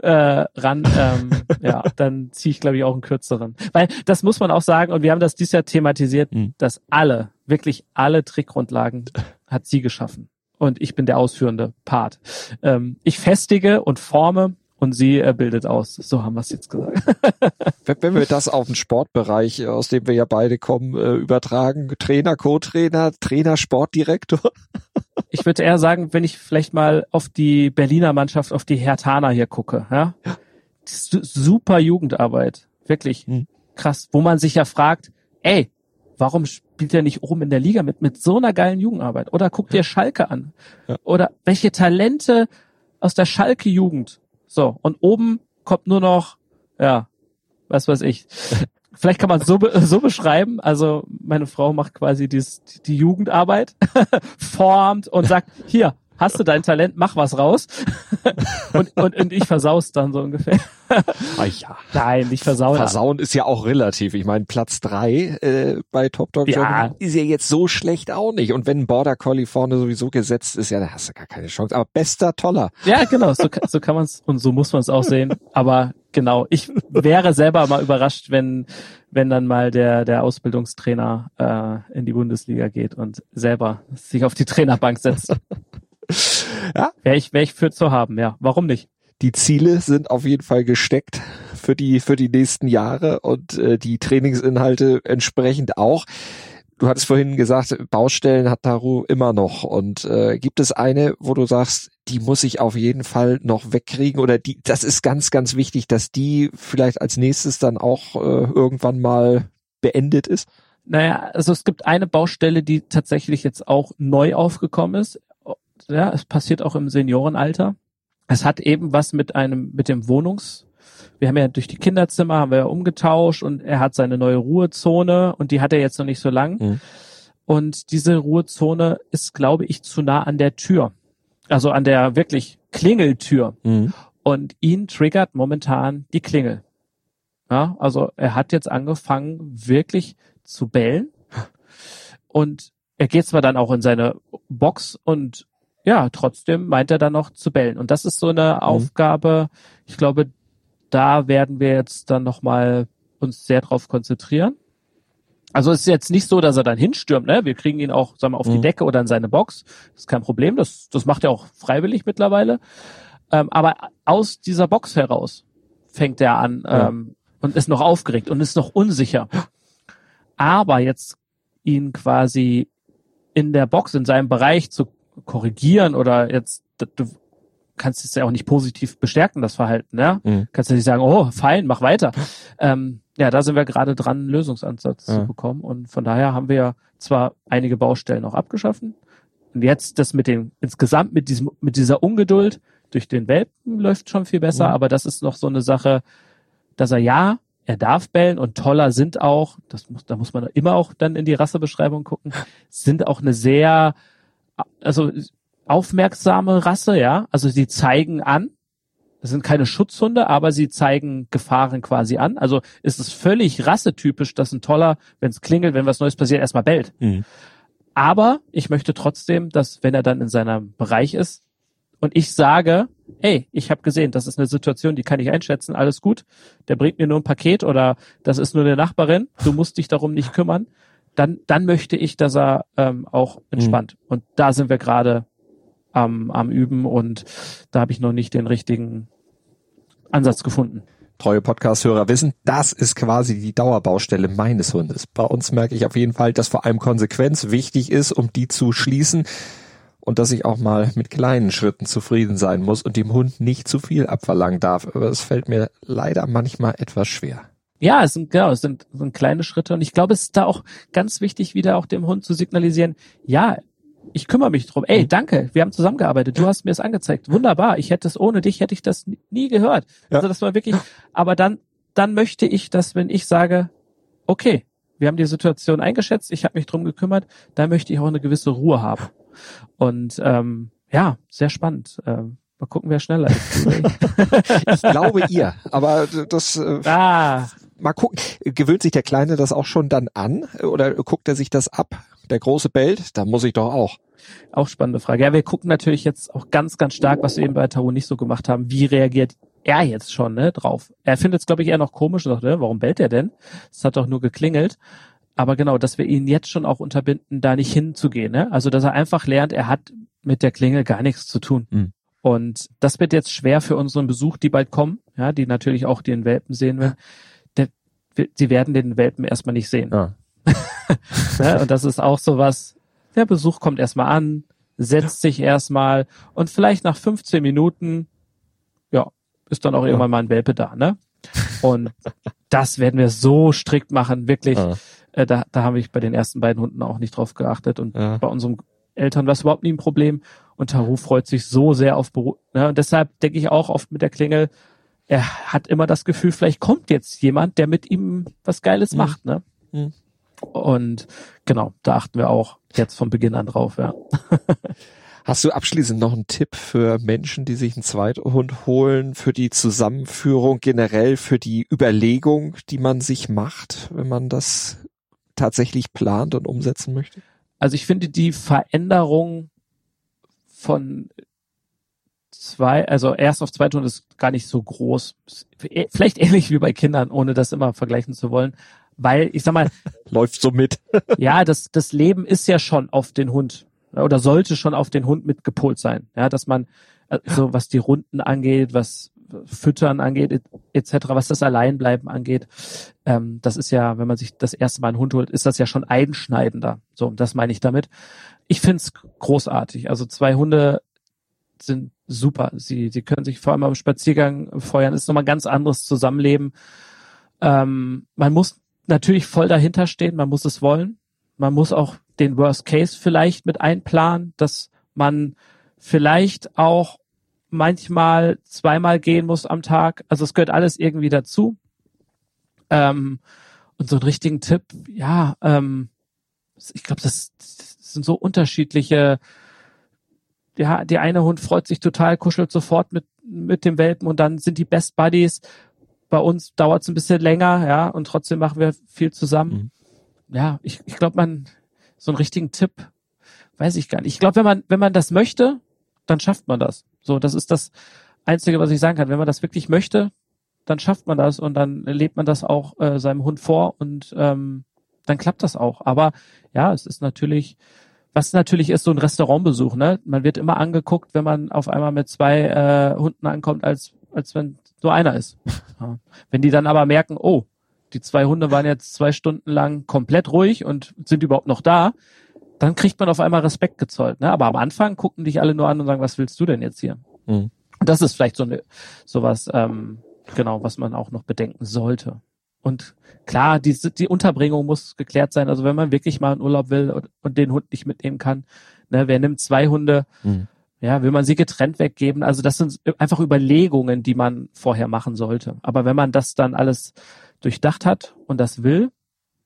Speaker 1: äh, ran. Ähm, ja, dann ziehe ich, glaube ich, auch einen kürzeren. Weil das muss man auch sagen, und wir haben das dieses Jahr thematisiert, mhm. dass alle, wirklich alle Trickgrundlagen hat sie geschaffen. Und ich bin der ausführende Part. Ähm, ich festige und forme und sie äh, bildet aus. So haben wir es jetzt gesagt. [LAUGHS]
Speaker 2: Wenn wir das auf den Sportbereich, aus dem wir ja beide kommen, äh, übertragen, Trainer, Co-Trainer, Trainer, Sportdirektor. [LAUGHS]
Speaker 1: ich würde eher sagen, wenn ich vielleicht mal auf die Berliner Mannschaft, auf die Hertaner hier gucke, ja, super Jugendarbeit, wirklich hm. krass, wo man sich ja fragt, ey, warum spielt er nicht oben in der Liga mit mit so einer geilen Jugendarbeit? Oder guck dir Schalke an, ja. oder welche Talente aus der Schalke Jugend so, und oben kommt nur noch, ja, was weiß ich. [LAUGHS] Vielleicht kann man so, so beschreiben. Also meine Frau macht quasi dies, die Jugendarbeit, [LAUGHS] formt und sagt, hier, hast du dein Talent, mach was raus. [LAUGHS] und, und, und ich versaus dann so ungefähr.
Speaker 2: ah, ja.
Speaker 1: Nein, nicht versauen.
Speaker 2: Versauen ist ja auch relativ. Ich meine, Platz drei äh, bei Top Dog ja. ist ja jetzt so schlecht auch nicht. Und wenn Border Collie vorne sowieso gesetzt ist, ja, da hast du gar keine Chance. Aber bester, toller.
Speaker 1: Ja, genau, so, so kann man es und so muss man es auch sehen. Aber genau, ich wäre selber mal überrascht, wenn wenn dann mal der der Ausbildungstrainer äh, in die Bundesliga geht und selber sich auf die Trainerbank setzt. Ja. Wäre ich, wär ich für zu haben, ja. Warum nicht?
Speaker 2: Die Ziele sind auf jeden Fall gesteckt für die, für die nächsten Jahre und äh, die Trainingsinhalte entsprechend auch. Du hattest vorhin gesagt, Baustellen hat Taru immer noch. Und äh, gibt es eine, wo du sagst, die muss ich auf jeden Fall noch wegkriegen oder die, das ist ganz, ganz wichtig, dass die vielleicht als nächstes dann auch äh, irgendwann mal beendet ist?
Speaker 1: Naja, also es gibt eine Baustelle, die tatsächlich jetzt auch neu aufgekommen ist ja, es passiert auch im Seniorenalter. Es hat eben was mit einem, mit dem Wohnungs, wir haben ja durch die Kinderzimmer haben wir ja umgetauscht und er hat seine neue Ruhezone und die hat er jetzt noch nicht so lang. Mhm. Und diese Ruhezone ist, glaube ich, zu nah an der Tür. Also an der wirklich Klingeltür. Mhm. Und ihn triggert momentan die Klingel. Ja, also er hat jetzt angefangen, wirklich zu bellen. Und er geht zwar dann auch in seine Box und ja, trotzdem meint er dann noch zu bellen. Und das ist so eine mhm. Aufgabe, ich glaube, da werden wir jetzt dann nochmal uns sehr drauf konzentrieren. Also es ist jetzt nicht so, dass er dann hinstürmt, ne? Wir kriegen ihn auch, sagen wir, auf mhm. die Decke oder in seine Box. Das ist kein Problem. Das, das macht er auch freiwillig mittlerweile. Ähm, aber aus dieser Box heraus fängt er an ja. ähm, und ist noch aufgeregt und ist noch unsicher. Aber jetzt ihn quasi in der Box, in seinem Bereich zu korrigieren oder jetzt, du kannst es ja auch nicht positiv bestärken, das Verhalten, ja. Mhm. Kannst du nicht sagen, oh, fein, mach weiter. Ähm, ja, da sind wir gerade dran, einen Lösungsansatz ja. zu bekommen. Und von daher haben wir zwar einige Baustellen auch abgeschaffen. Und jetzt das mit dem, insgesamt mit diesem, mit dieser Ungeduld durch den Welpen läuft schon viel besser, mhm. aber das ist noch so eine Sache, dass er ja, er darf bellen und toller sind auch, das muss, da muss man immer auch dann in die Rassebeschreibung gucken, sind auch eine sehr, also aufmerksame Rasse, ja. Also sie zeigen an. Das sind keine Schutzhunde, aber sie zeigen Gefahren quasi an. Also ist es völlig rassetypisch, dass ein Toller, wenn es klingelt, wenn was Neues passiert, erstmal bellt. Mhm. Aber ich möchte trotzdem, dass wenn er dann in seinem Bereich ist und ich sage, hey, ich habe gesehen, das ist eine Situation, die kann ich einschätzen, alles gut, der bringt mir nur ein Paket oder das ist nur eine Nachbarin, du musst dich darum nicht kümmern, dann, dann möchte ich, dass er ähm, auch entspannt. Mhm. Und da sind wir gerade am, am Üben und da habe ich noch nicht den richtigen Ansatz gefunden.
Speaker 2: Treue Podcast-Hörer wissen, das ist quasi die Dauerbaustelle meines Hundes. Bei uns merke ich auf jeden Fall, dass vor allem Konsequenz wichtig ist, um die zu schließen und dass ich auch mal mit kleinen Schritten zufrieden sein muss und dem Hund nicht zu viel abverlangen darf. Aber es fällt mir leider manchmal etwas schwer.
Speaker 1: Ja, es sind, genau, es sind, sind kleine Schritte und ich glaube, es ist da auch ganz wichtig, wieder auch dem Hund zu signalisieren, ja, ich kümmere mich drum. Ey, danke, wir haben zusammengearbeitet. Du hast mir es angezeigt. Wunderbar. Ich hätte es ohne dich hätte ich das nie gehört.
Speaker 2: Ja.
Speaker 1: Also das war wirklich. Aber dann, dann möchte ich, dass wenn ich sage, okay, wir haben die Situation eingeschätzt, ich habe mich drum gekümmert, da möchte ich auch eine gewisse Ruhe haben. Und ähm, ja, sehr spannend. Ähm, mal gucken, wer schneller ist. [LAUGHS]
Speaker 2: Ich glaube ihr, aber das äh,
Speaker 1: ah,
Speaker 2: mal gucken. Gewöhnt sich der Kleine das auch schon dann an oder guckt er sich das ab? Der große bellt, da muss ich doch auch.
Speaker 1: auch spannende Frage. Ja, wir gucken natürlich jetzt auch ganz, ganz stark, was wir eben bei Taro nicht so gemacht haben. Wie reagiert er jetzt schon ne, drauf? Er findet es, glaube ich, eher noch komisch und sagt, ne, warum bellt er denn? Es hat doch nur geklingelt. Aber genau, dass wir ihn jetzt schon auch unterbinden, da nicht hinzugehen. Ne? Also, dass er einfach lernt, er hat mit der Klingel gar nichts zu tun.
Speaker 2: Mhm.
Speaker 1: Und das wird jetzt schwer für unseren Besuch, die bald kommen, ja, die natürlich auch den Welpen sehen werden. Der, sie werden den Welpen erstmal nicht sehen.
Speaker 2: Ja. [LAUGHS]
Speaker 1: Ne? Und das ist auch so was, der Besuch kommt erstmal an, setzt sich erstmal und vielleicht nach 15 Minuten, ja, ist dann auch irgendwann mal ein Welpe da, ne? Und das werden wir so strikt machen, wirklich.
Speaker 2: Ja.
Speaker 1: Äh, da, da habe ich bei den ersten beiden Hunden auch nicht drauf geachtet und
Speaker 2: Ja.
Speaker 1: bei unserem Eltern war es überhaupt nie ein Problem. Und Taru freut sich so sehr auf Beru ne? Und deshalb denke ich auch oft mit der Klingel, er hat immer das Gefühl, vielleicht kommt jetzt jemand, der mit ihm was Geiles
Speaker 2: Mhm.
Speaker 1: macht, ne?
Speaker 2: Mhm.
Speaker 1: Und genau, da achten wir auch jetzt von Beginn an drauf, ja. [LAUGHS]
Speaker 2: Hast du abschließend noch einen Tipp für Menschen, die sich einen Zweithund holen, für die Zusammenführung generell, für die Überlegung, die man sich macht, wenn man das tatsächlich plant und umsetzen möchte?
Speaker 1: Also ich finde die Veränderung von zwei, also erst auf zwei Ton ist gar nicht so groß. Ist Vielleicht ähnlich wie bei Kindern, ohne das immer vergleichen zu wollen. Weil, ich sag mal, [LAUGHS]
Speaker 2: Läuft so mit. [LAUGHS]
Speaker 1: ja, das, das Leben ist ja schon auf den Hund oder sollte schon auf den Hund mitgepolt sein. Ja, dass man äh, so was die Runden angeht, was Füttern angeht, et- etc., was das Alleinbleiben angeht, ähm, das ist ja, wenn man sich das erste Mal einen Hund holt, ist das ja schon einschneidender. So, das meine ich damit. Ich find's großartig. Also zwei Hunde sind super. Sie, sie können sich vor allem am Spaziergang feuern. Ist nochmal ein ganz anderes Zusammenleben. Ähm, man muss natürlich voll dahinter stehen, man muss es wollen. Man muss auch den Worst Case vielleicht mit einplanen, dass man vielleicht auch manchmal zweimal gehen muss am Tag. Also es gehört alles irgendwie dazu. Ähm, und so einen richtigen Tipp, ja, ähm, ich glaube, das, das sind so unterschiedliche. Ja, der eine Hund freut sich total, kuschelt sofort mit mit dem Welpen und dann sind die Best Buddies. Bei uns dauert es ein bisschen länger, ja, und trotzdem machen wir viel zusammen. Ja, ich, ich glaube, man so einen richtigen Tipp, weiß ich gar nicht. Ich glaube, wenn man wenn man das möchte, dann schafft man das. So, das ist das Einzige, was ich sagen kann. Wenn man das wirklich möchte, dann schafft man das und dann lebt man das auch äh, seinem Hund vor und ähm, dann klappt das auch. Aber ja, es ist natürlich, was natürlich ist so ein Restaurantbesuch, ne? Man wird immer angeguckt, wenn man auf einmal mit zwei äh, Hunden ankommt, als als wenn nur einer ist. [LAUGHS] Ja. Wenn die dann aber merken, oh, die zwei Hunde waren jetzt zwei Stunden lang komplett ruhig und sind überhaupt noch da, dann kriegt man auf einmal Respekt gezollt. Ne? Aber am Anfang gucken dich alle nur an und sagen, was willst du denn jetzt hier?
Speaker 2: Mhm.
Speaker 1: Und das ist vielleicht so eine sowas, ähm, genau, was man auch noch bedenken sollte. Und klar, die, die Unterbringung muss geklärt sein. Also wenn man wirklich mal in Urlaub will und, und den Hund nicht mitnehmen kann, ne, wer nimmt zwei Hunde?
Speaker 2: Mhm.
Speaker 1: Ja, will man sie getrennt weggeben? Also das sind einfach Überlegungen, die man vorher machen sollte. Aber wenn man das dann alles durchdacht hat und das will,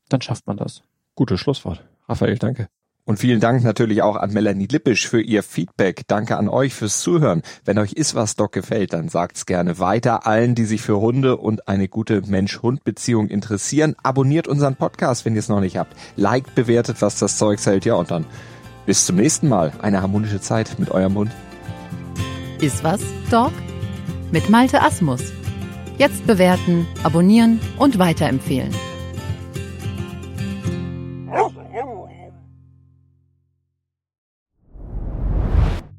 Speaker 1: dann schafft man das.
Speaker 2: Gutes Schlusswort. Raphael, danke. Und vielen Dank natürlich auch an Melanie Lippisch für ihr Feedback. Danke an euch fürs Zuhören. Wenn euch ist was Doc gefällt, dann sagt's gerne weiter allen, die sich für Hunde und eine gute Mensch-Hund-Beziehung interessieren. Abonniert unseren Podcast, wenn ihr es noch nicht habt. Liked, bewertet, was das Zeug hält. Ja, und dann bis zum nächsten Mal. Eine harmonische Zeit mit eurem Hund.
Speaker 3: Ist was, Dog? Mit Malte Asmus. Jetzt bewerten, abonnieren und weiterempfehlen.